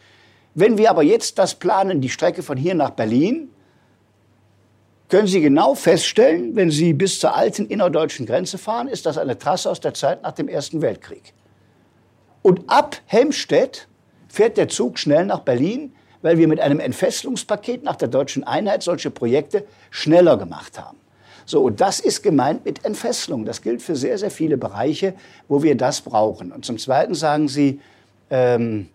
[SPEAKER 3] Wenn wir aber jetzt das planen, die Strecke von hier nach Berlin, können Sie genau feststellen, wenn Sie bis zur alten innerdeutschen Grenze fahren, ist das eine Trasse aus der Zeit nach dem Ersten Weltkrieg. Und ab Helmstedt fährt der Zug schnell nach Berlin, weil wir mit einem Entfesselungspaket nach der deutschen Einheit solche Projekte schneller gemacht haben. So, und das ist gemeint mit Entfesselung. Das gilt für sehr, sehr viele Bereiche, wo wir das brauchen. Und zum Zweiten sagen Sie, ähm,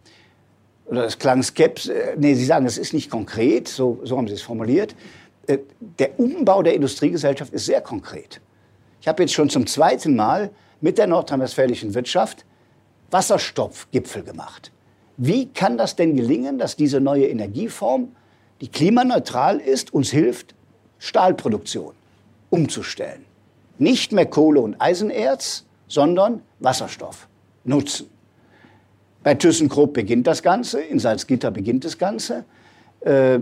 [SPEAKER 3] oder das klang skeptisch, äh, nee, Sie sagen, es ist nicht konkret, so, so haben Sie es formuliert. Äh, der Umbau der Industriegesellschaft ist sehr konkret. Ich habe jetzt schon zum zweiten Mal mit der nordrhein-westfälischen Wirtschaft Wasserstoffgipfel gemacht. Wie kann das denn gelingen, dass diese neue Energieform, die klimaneutral ist, uns hilft, Stahlproduktion, umzustellen. Nicht mehr Kohle und Eisenerz, sondern Wasserstoff nutzen. Bei ThyssenKrupp beginnt das Ganze, in Salzgitter beginnt das Ganze. Äh,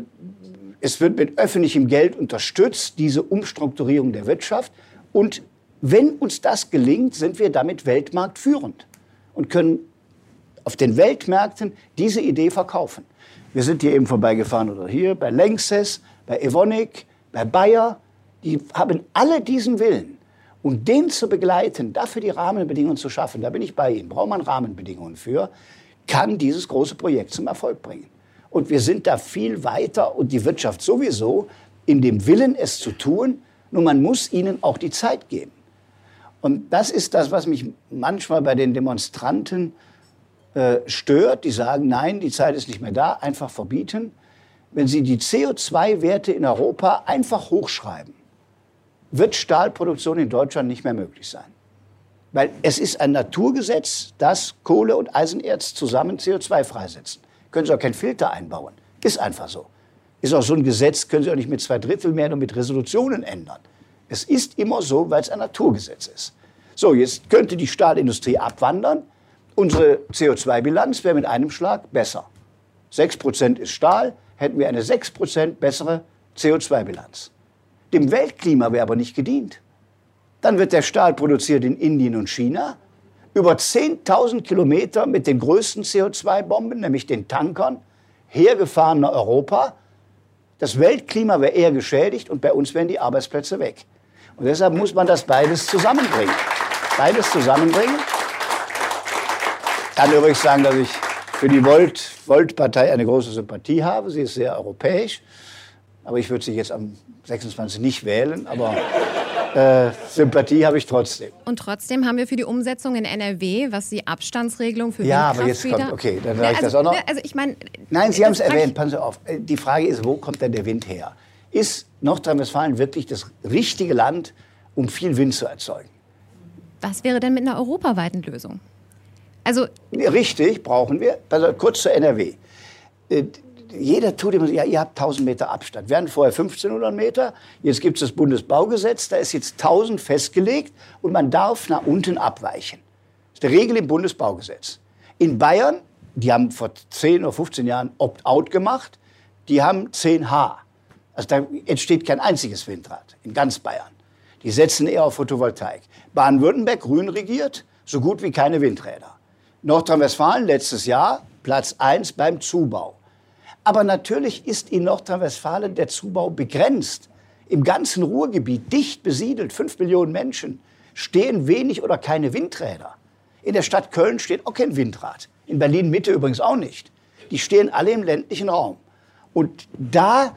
[SPEAKER 3] es wird mit öffentlichem Geld unterstützt, diese Umstrukturierung der Wirtschaft. Und wenn uns das gelingt, sind wir damit weltmarktführend und können auf den Weltmärkten diese Idee verkaufen. Wir sind hier eben vorbeigefahren oder hier bei Lanxess, bei Evonik, bei Bayer die haben alle diesen Willen. Und den zu begleiten, dafür die Rahmenbedingungen zu schaffen, da bin ich bei Ihnen, braucht man Rahmenbedingungen für, kann dieses große Projekt zum Erfolg bringen. Und wir sind da viel weiter und die Wirtschaft sowieso in dem Willen, es zu tun. Nur man muss ihnen auch die Zeit geben. Und das ist das, was mich manchmal bei den Demonstranten äh, stört. Die sagen, nein, die Zeit ist nicht mehr da, einfach verbieten. Wenn sie die CO2-Werte in Europa einfach hochschreiben, wird Stahlproduktion in Deutschland nicht mehr möglich sein. Weil es ist ein Naturgesetz, dass Kohle und Eisenerz zusammen CO2 freisetzen. Können Sie auch keinen Filter einbauen. Ist einfach so. Ist auch so ein Gesetz, können Sie auch nicht mit zwei Drittel mehr und mit Resolutionen ändern. Es ist immer so, weil es ein Naturgesetz ist. So, jetzt könnte die Stahlindustrie abwandern. Unsere CO2-Bilanz wäre mit einem Schlag besser. 6% ist Stahl, hätten wir eine 6% bessere CO2-Bilanz. Dem Weltklima wäre aber nicht gedient. Dann wird der Stahl produziert in Indien und China. Über 10.000 Kilometer mit den größten CO2-Bomben, nämlich den Tankern, hergefahren nach Europa. Das Weltklima wäre eher geschädigt und bei uns wären die Arbeitsplätze weg. Und deshalb muss man das beides zusammenbringen. Beides zusammenbringen. Ich kann übrigens sagen, dass ich für die Volt-Partei Volt eine große Sympathie habe. Sie ist sehr europäisch. Aber ich würde sie jetzt am 26 nicht wählen, aber äh, Sympathie habe ich trotzdem.
[SPEAKER 7] Und trotzdem haben wir für die Umsetzung in NRW, was die Abstandsregelung für
[SPEAKER 3] Ja, aber jetzt kommt, okay, dann sage ich
[SPEAKER 7] also,
[SPEAKER 3] das auch noch.
[SPEAKER 7] Also ich mein,
[SPEAKER 3] Nein, Sie haben es erwähnt, passen Sie auf. Äh, die Frage ist, wo kommt denn der Wind her? Ist Nordrhein-Westfalen wirklich das richtige Land, um viel Wind zu erzeugen?
[SPEAKER 7] Was wäre denn mit einer europaweiten Lösung? Also
[SPEAKER 3] Richtig, brauchen wir. Also kurz zu NRW. Äh, jeder tut immer, ja, ihr habt 1000 Meter Abstand. Wir hatten vorher 1500 Meter, jetzt gibt es das Bundesbaugesetz, da ist jetzt 1000 festgelegt und man darf nach unten abweichen. Das ist die Regel im Bundesbaugesetz. In Bayern, die haben vor 10 oder 15 Jahren Opt-out gemacht, die haben 10H. Also da entsteht kein einziges Windrad in ganz Bayern. Die setzen eher auf Photovoltaik. Baden-Württemberg, grün regiert, so gut wie keine Windräder. Nordrhein-Westfalen letztes Jahr Platz 1 beim Zubau. Aber natürlich ist in Nordrhein-Westfalen der Zubau begrenzt. Im ganzen Ruhrgebiet, dicht besiedelt, 5 Millionen Menschen, stehen wenig oder keine Windräder. In der Stadt Köln steht auch kein Windrad. In Berlin Mitte übrigens auch nicht. Die stehen alle im ländlichen Raum. Und da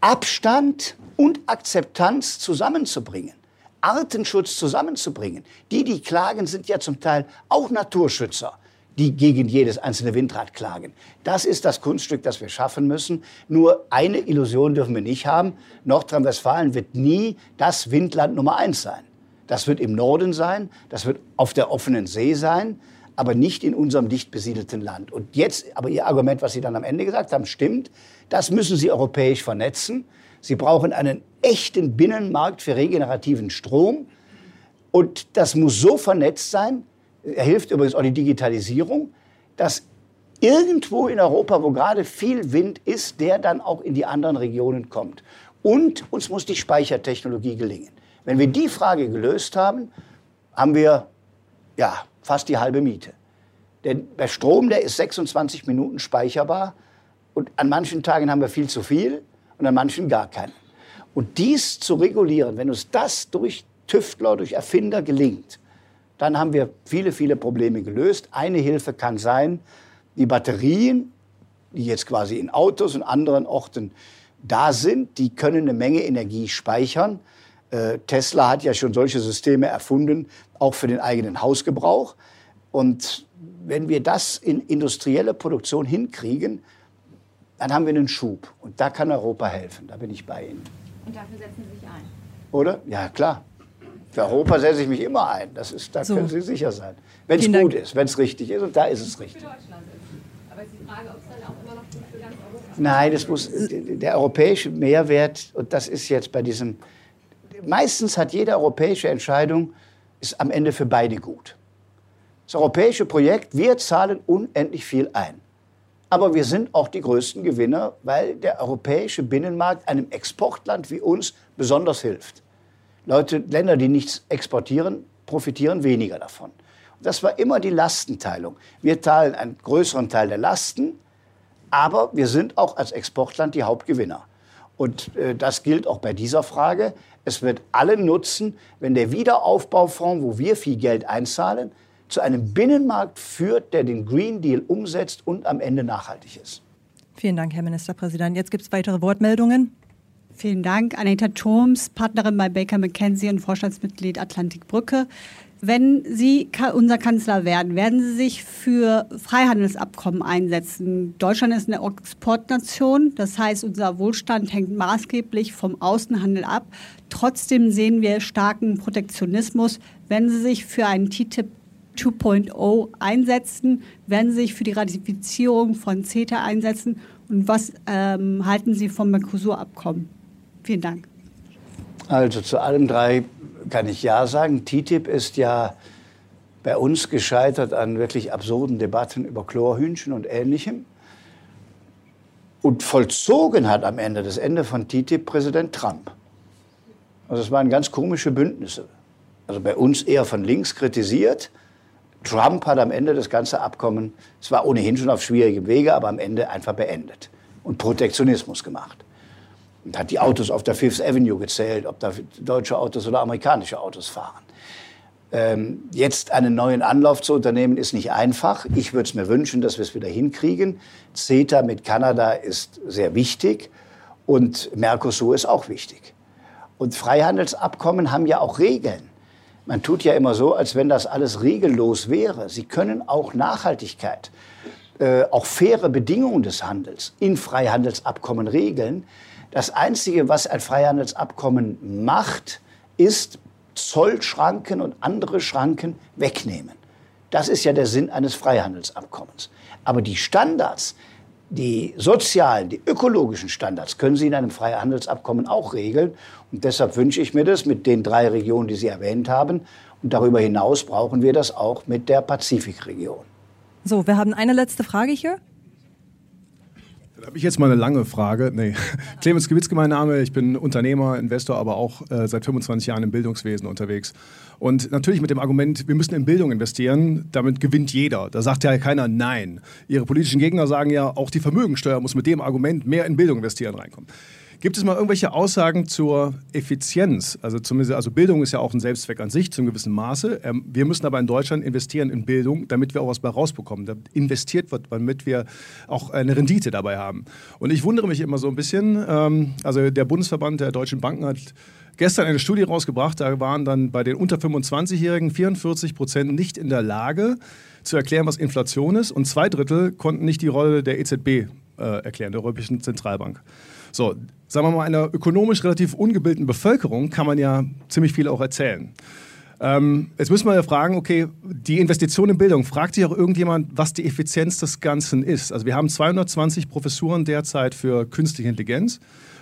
[SPEAKER 3] Abstand und Akzeptanz zusammenzubringen, Artenschutz zusammenzubringen. Die, die klagen, sind ja zum Teil auch Naturschützer, die gegen jedes einzelne Windrad klagen. Das ist das Kunststück, das wir schaffen müssen. Nur eine Illusion dürfen wir nicht haben. Nordrhein-Westfalen wird nie das Windland Nummer eins sein. Das wird im Norden sein, das wird auf der offenen See sein, aber nicht in unserem dicht besiedelten Land. Und jetzt, aber Ihr Argument, was Sie dann am Ende gesagt haben, stimmt. Das müssen Sie europäisch vernetzen. Sie brauchen einen echten Binnenmarkt für regenerativen Strom. Und das muss so vernetzt sein, er hilft übrigens auch die Digitalisierung, dass irgendwo in Europa, wo gerade viel Wind ist, der dann auch in die anderen Regionen kommt. Und uns muss die Speichertechnologie gelingen. Wenn wir die Frage gelöst haben, haben wir ja, fast die halbe Miete. Denn der Strom, der ist 26 Minuten speicherbar. Und an manchen Tagen haben wir viel zu viel und an manchen gar keinen. Und dies zu regulieren, wenn uns das durch Tüftler, durch Erfinder gelingt, dann haben wir viele, viele Probleme gelöst. Eine Hilfe kann sein, die Batterien, die jetzt quasi in Autos und anderen Orten da sind, die können eine Menge Energie speichern. Äh, Tesla hat ja schon solche Systeme erfunden, auch für den eigenen Hausgebrauch. Und wenn wir das in industrielle Produktion hinkriegen, dann haben wir einen Schub. Und da kann Europa helfen. Da bin ich bei Ihnen.
[SPEAKER 7] Und dafür setzen Sie sich ein?
[SPEAKER 3] Oder? Ja, klar. Für Europa setze ich mich immer ein. Das ist, da so. können Sie sicher sein. Wenn es gut ist, wenn es richtig ist. Und da ist es richtig. Für Deutschland ist Aber ist die Frage, ob es dann auch immer noch gut für ganz Europa ist. Nein, das muss, der europäische Mehrwert, und das ist jetzt bei diesem meistens hat jede europäische Entscheidung ist am Ende für beide gut. Das europäische Projekt, wir zahlen unendlich viel ein. Aber wir sind auch die größten Gewinner, weil der europäische Binnenmarkt einem Exportland wie uns besonders hilft. Leute, Länder, die nichts exportieren, profitieren weniger davon. Das war immer die Lastenteilung. Wir teilen einen größeren Teil der Lasten, aber wir sind auch als Exportland die Hauptgewinner. Und äh, das gilt auch bei dieser Frage. Es wird allen nutzen, wenn der Wiederaufbaufonds, wo wir viel Geld einzahlen, zu einem Binnenmarkt führt, der den Green Deal umsetzt und am Ende nachhaltig ist.
[SPEAKER 5] Vielen Dank, Herr Ministerpräsident. Jetzt gibt es weitere Wortmeldungen.
[SPEAKER 8] Vielen Dank. Anita Thoms, Partnerin bei Baker McKenzie und Vorstandsmitglied Atlantikbrücke. Wenn Sie unser Kanzler werden, werden Sie sich für Freihandelsabkommen einsetzen. Deutschland ist eine Exportnation, das heißt, unser Wohlstand hängt maßgeblich vom Außenhandel ab. Trotzdem sehen wir starken Protektionismus. Wenn Sie sich für einen TTIP 2.0 einsetzen, werden Sie sich für die Ratifizierung von CETA einsetzen und was ähm, halten Sie vom Mercosur-Abkommen? Vielen Dank.
[SPEAKER 3] Also zu allem drei kann ich Ja sagen. TTIP ist ja bei uns gescheitert an wirklich absurden Debatten über Chlorhühnchen und Ähnlichem. Und vollzogen hat am Ende das Ende von TTIP Präsident Trump. Also es waren ganz komische Bündnisse. Also bei uns eher von links kritisiert. Trump hat am Ende das ganze Abkommen, es war ohnehin schon auf schwierigem Wege, aber am Ende einfach beendet und Protektionismus gemacht und hat die Autos auf der Fifth Avenue gezählt, ob da deutsche Autos oder amerikanische Autos fahren. Ähm, jetzt einen neuen Anlauf zu unternehmen, ist nicht einfach. Ich würde es mir wünschen, dass wir es wieder hinkriegen. CETA mit Kanada ist sehr wichtig und Mercosur ist auch wichtig. Und Freihandelsabkommen haben ja auch Regeln. Man tut ja immer so, als wenn das alles regellos wäre. Sie können auch Nachhaltigkeit, äh, auch faire Bedingungen des Handels in Freihandelsabkommen regeln. Das Einzige, was ein Freihandelsabkommen macht, ist Zollschranken und andere Schranken wegnehmen. Das ist ja der Sinn eines Freihandelsabkommens. Aber die Standards, die sozialen, die ökologischen Standards können Sie in einem Freihandelsabkommen auch regeln. Und deshalb wünsche ich mir das mit den drei Regionen, die Sie erwähnt haben. Und darüber hinaus brauchen wir das auch mit der Pazifikregion.
[SPEAKER 5] So, wir haben eine letzte Frage hier.
[SPEAKER 9] Da habe ich jetzt mal eine lange Frage. Nee. Clemens Gewitzke mein Name. Ich bin Unternehmer, Investor, aber auch äh, seit 25 Jahren im Bildungswesen unterwegs. Und natürlich mit dem Argument, wir müssen in Bildung investieren, damit gewinnt jeder. Da sagt ja keiner Nein. Ihre politischen Gegner sagen ja, auch die Vermögensteuer muss mit dem Argument mehr in Bildung investieren reinkommen. Gibt es mal irgendwelche Aussagen zur Effizienz? Also, zumindest, also Bildung ist ja auch ein Selbstzweck an sich, zum gewissen Maße. Ähm, wir müssen aber in Deutschland investieren in Bildung, damit wir auch was bei rausbekommen. Damit investiert wird, damit wir auch eine Rendite dabei haben. Und ich wundere mich immer so ein bisschen. Ähm, also der Bundesverband der deutschen Banken hat gestern eine Studie rausgebracht, da waren dann bei den unter 25-Jährigen 44 Prozent nicht in der Lage zu erklären, was Inflation ist und zwei Drittel konnten nicht die Rolle der EZB äh, erklären, der Europäischen Zentralbank. So, sagen wir mal, einer ökonomisch relativ ungebildeten Bevölkerung kann man ja ziemlich viel auch erzählen. Ähm, jetzt müssen wir ja fragen, okay, die Investition in Bildung, fragt sich auch irgendjemand, was die Effizienz des Ganzen ist? Also wir haben 220 Professuren derzeit für künstliche Intelligenz.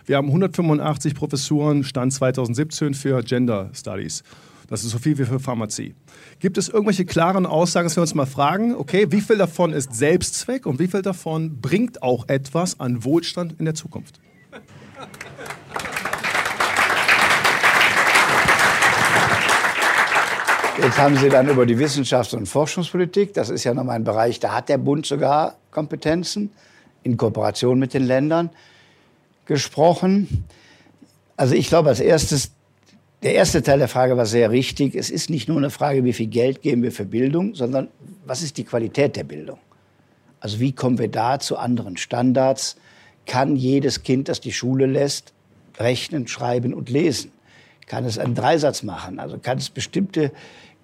[SPEAKER 9] Wir haben 185 Professuren, Stand 2017, für Gender Studies. Das ist so viel wie für Pharmazie. Gibt es irgendwelche klaren Aussagen, dass wir uns mal fragen, okay, wie viel davon ist Selbstzweck und wie viel davon bringt auch etwas an Wohlstand in der Zukunft?
[SPEAKER 3] Jetzt haben Sie dann über die Wissenschafts- und Forschungspolitik, das ist ja nochmal ein Bereich, da hat der Bund sogar Kompetenzen in Kooperation mit den Ländern gesprochen. Also ich glaube, als erstes, der erste Teil der Frage war sehr richtig. Es ist nicht nur eine Frage, wie viel Geld geben wir für Bildung, sondern was ist die Qualität der Bildung? Also wie kommen wir da zu anderen Standards? Kann jedes Kind, das die Schule lässt, rechnen, schreiben und lesen? Kann es einen Dreisatz machen? Also kann es bestimmte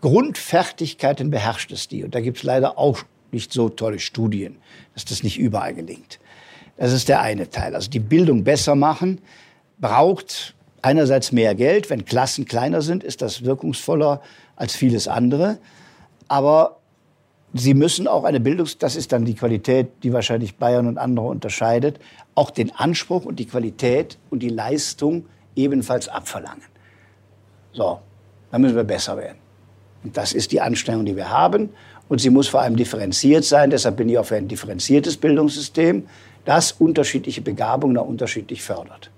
[SPEAKER 3] Grundfertigkeiten beherrscht es die. Und da gibt es leider auch nicht so tolle Studien, dass das nicht überall gelingt. Das ist der eine Teil. Also die Bildung besser machen braucht einerseits mehr Geld. Wenn Klassen kleiner sind, ist das wirkungsvoller als vieles andere. Aber sie müssen auch eine Bildung, das ist dann die Qualität, die wahrscheinlich Bayern und andere unterscheidet, auch den Anspruch und die Qualität und die Leistung ebenfalls abverlangen. So, dann müssen wir besser werden. Und das ist die Anstrengung, die wir haben. Und sie muss vor allem differenziert sein. Deshalb bin ich auch für ein differenziertes Bildungssystem, das unterschiedliche Begabungen auch unterschiedlich fördert.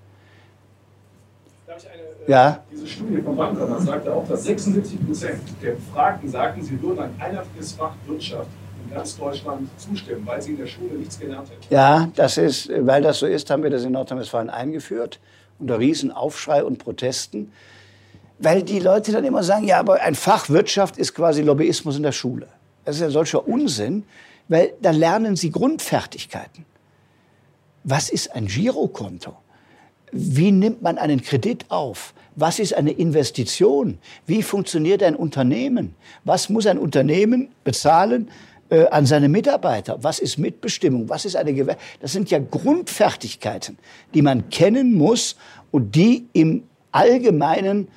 [SPEAKER 9] Äh, ja? Diese Studie von Wanderer sagte auch, dass 76 Prozent der Befragten sagten, sie würden ein einheitliches Fach Wirtschaft in ganz Deutschland zustimmen, weil sie in der Schule nichts gelernt hätten.
[SPEAKER 3] Ja, das ist, weil das so ist, haben wir das in Nordrhein-Westfalen eingeführt, unter Riesenaufschrei und Protesten weil die Leute dann immer sagen, ja, aber ein Fach Wirtschaft ist quasi Lobbyismus in der Schule. Das ist ja solcher Unsinn, weil da lernen sie Grundfertigkeiten. Was ist ein Girokonto? Wie nimmt man einen Kredit auf? Was ist eine Investition? Wie funktioniert ein Unternehmen? Was muss ein Unternehmen bezahlen äh, an seine Mitarbeiter? Was ist Mitbestimmung? Was ist eine Gewer Das sind ja Grundfertigkeiten, die man kennen muss und die im allgemeinen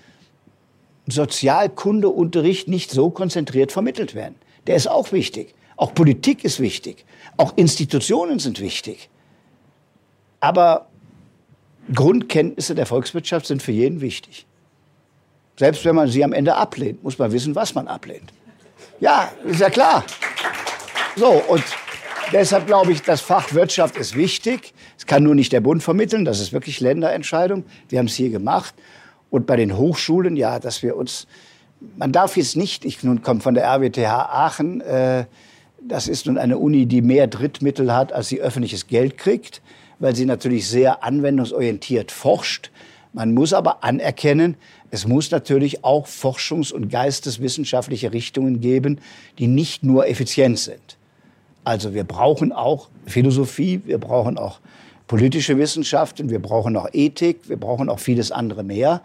[SPEAKER 3] Sozialkundeunterricht nicht so konzentriert vermittelt werden. Der ist auch wichtig. Auch Politik ist wichtig. Auch Institutionen sind wichtig. Aber Grundkenntnisse der Volkswirtschaft sind für jeden wichtig. Selbst wenn man sie am Ende ablehnt, muss man wissen, was man ablehnt. Ja, ist ja klar. So, und deshalb glaube ich, das Fach Wirtschaft ist wichtig. Es kann nur nicht der Bund vermitteln, das ist wirklich Länderentscheidung. Wir haben es hier gemacht. Und bei den Hochschulen, ja, dass wir uns, man darf jetzt nicht, ich nun komme von der RWTH Aachen, äh, das ist nun eine Uni, die mehr Drittmittel hat, als sie öffentliches Geld kriegt, weil sie natürlich sehr anwendungsorientiert forscht. Man muss aber anerkennen, es muss natürlich auch forschungs- und geisteswissenschaftliche Richtungen geben, die nicht nur effizient sind. Also wir brauchen auch Philosophie, wir brauchen auch politische Wissenschaften, wir brauchen auch Ethik, wir brauchen auch vieles andere mehr.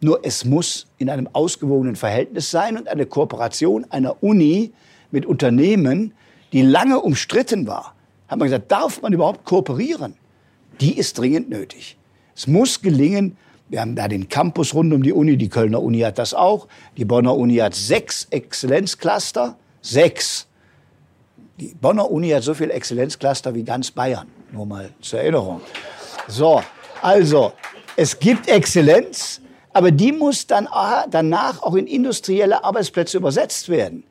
[SPEAKER 3] Nur es muss in einem ausgewogenen Verhältnis sein und eine Kooperation einer Uni mit Unternehmen, die lange umstritten war, hat man gesagt, darf man überhaupt kooperieren? Die ist dringend nötig. Es muss gelingen, wir haben da den Campus rund um die Uni, die Kölner Uni hat das auch, die Bonner Uni hat sechs Exzellenzcluster, sechs. Die Bonner Uni hat so viel Exzellenzcluster wie ganz Bayern, nur mal zur Erinnerung. So, also, es gibt Exzellenz, aber die muss dann danach auch in industrielle Arbeitsplätze übersetzt werden.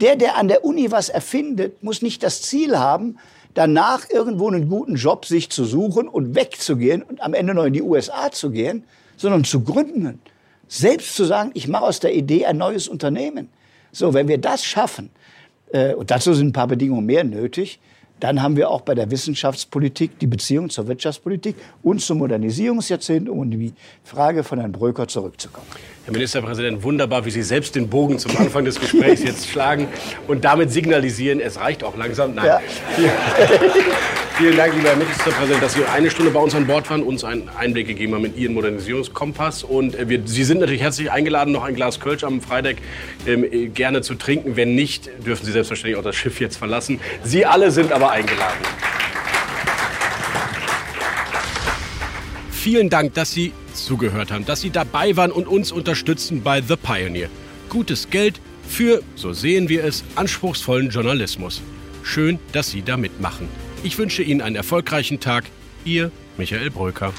[SPEAKER 3] Der, der an der Uni was erfindet, muss nicht das Ziel haben, danach irgendwo einen guten Job sich zu suchen und wegzugehen und am Ende noch in die USA zu gehen, sondern zu gründen. Selbst zu sagen, ich mache aus der Idee ein neues Unternehmen. So, wenn wir das schaffen, äh, und dazu sind ein paar Bedingungen mehr nötig, dann haben wir auch bei der Wissenschaftspolitik die Beziehung zur Wirtschaftspolitik und zum Modernisierungsjahrzehnt, um in die Frage von Herrn Bröker zurückzukommen.
[SPEAKER 2] Herr Ministerpräsident, wunderbar, wie Sie selbst den Bogen zum Anfang des Gesprächs jetzt schlagen und damit signalisieren, es reicht auch langsam. Nein. Ja. Vielen Dank, lieber Herr Ministerpräsident, dass Sie eine Stunde bei uns an Bord waren, uns einen Einblick gegeben haben in Ihren Modernisierungskompass. Und äh, wir, Sie sind natürlich herzlich eingeladen, noch ein Glas Kölsch am Freitag ähm, äh, gerne zu trinken. Wenn nicht, dürfen Sie selbstverständlich auch das Schiff jetzt verlassen. Sie alle sind aber eingeladen. Vielen Dank, dass Sie zugehört haben, dass Sie dabei waren und uns unterstützen bei The Pioneer. Gutes Geld für, so sehen wir es, anspruchsvollen Journalismus. Schön, dass Sie da mitmachen. Ich wünsche Ihnen einen erfolgreichen Tag. Ihr Michael Bröker.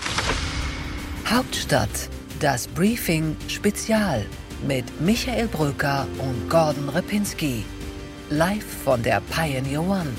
[SPEAKER 1] Hauptstadt, das Briefing Spezial mit Michael Bröker und Gordon Ripinski. Live von der Pioneer One.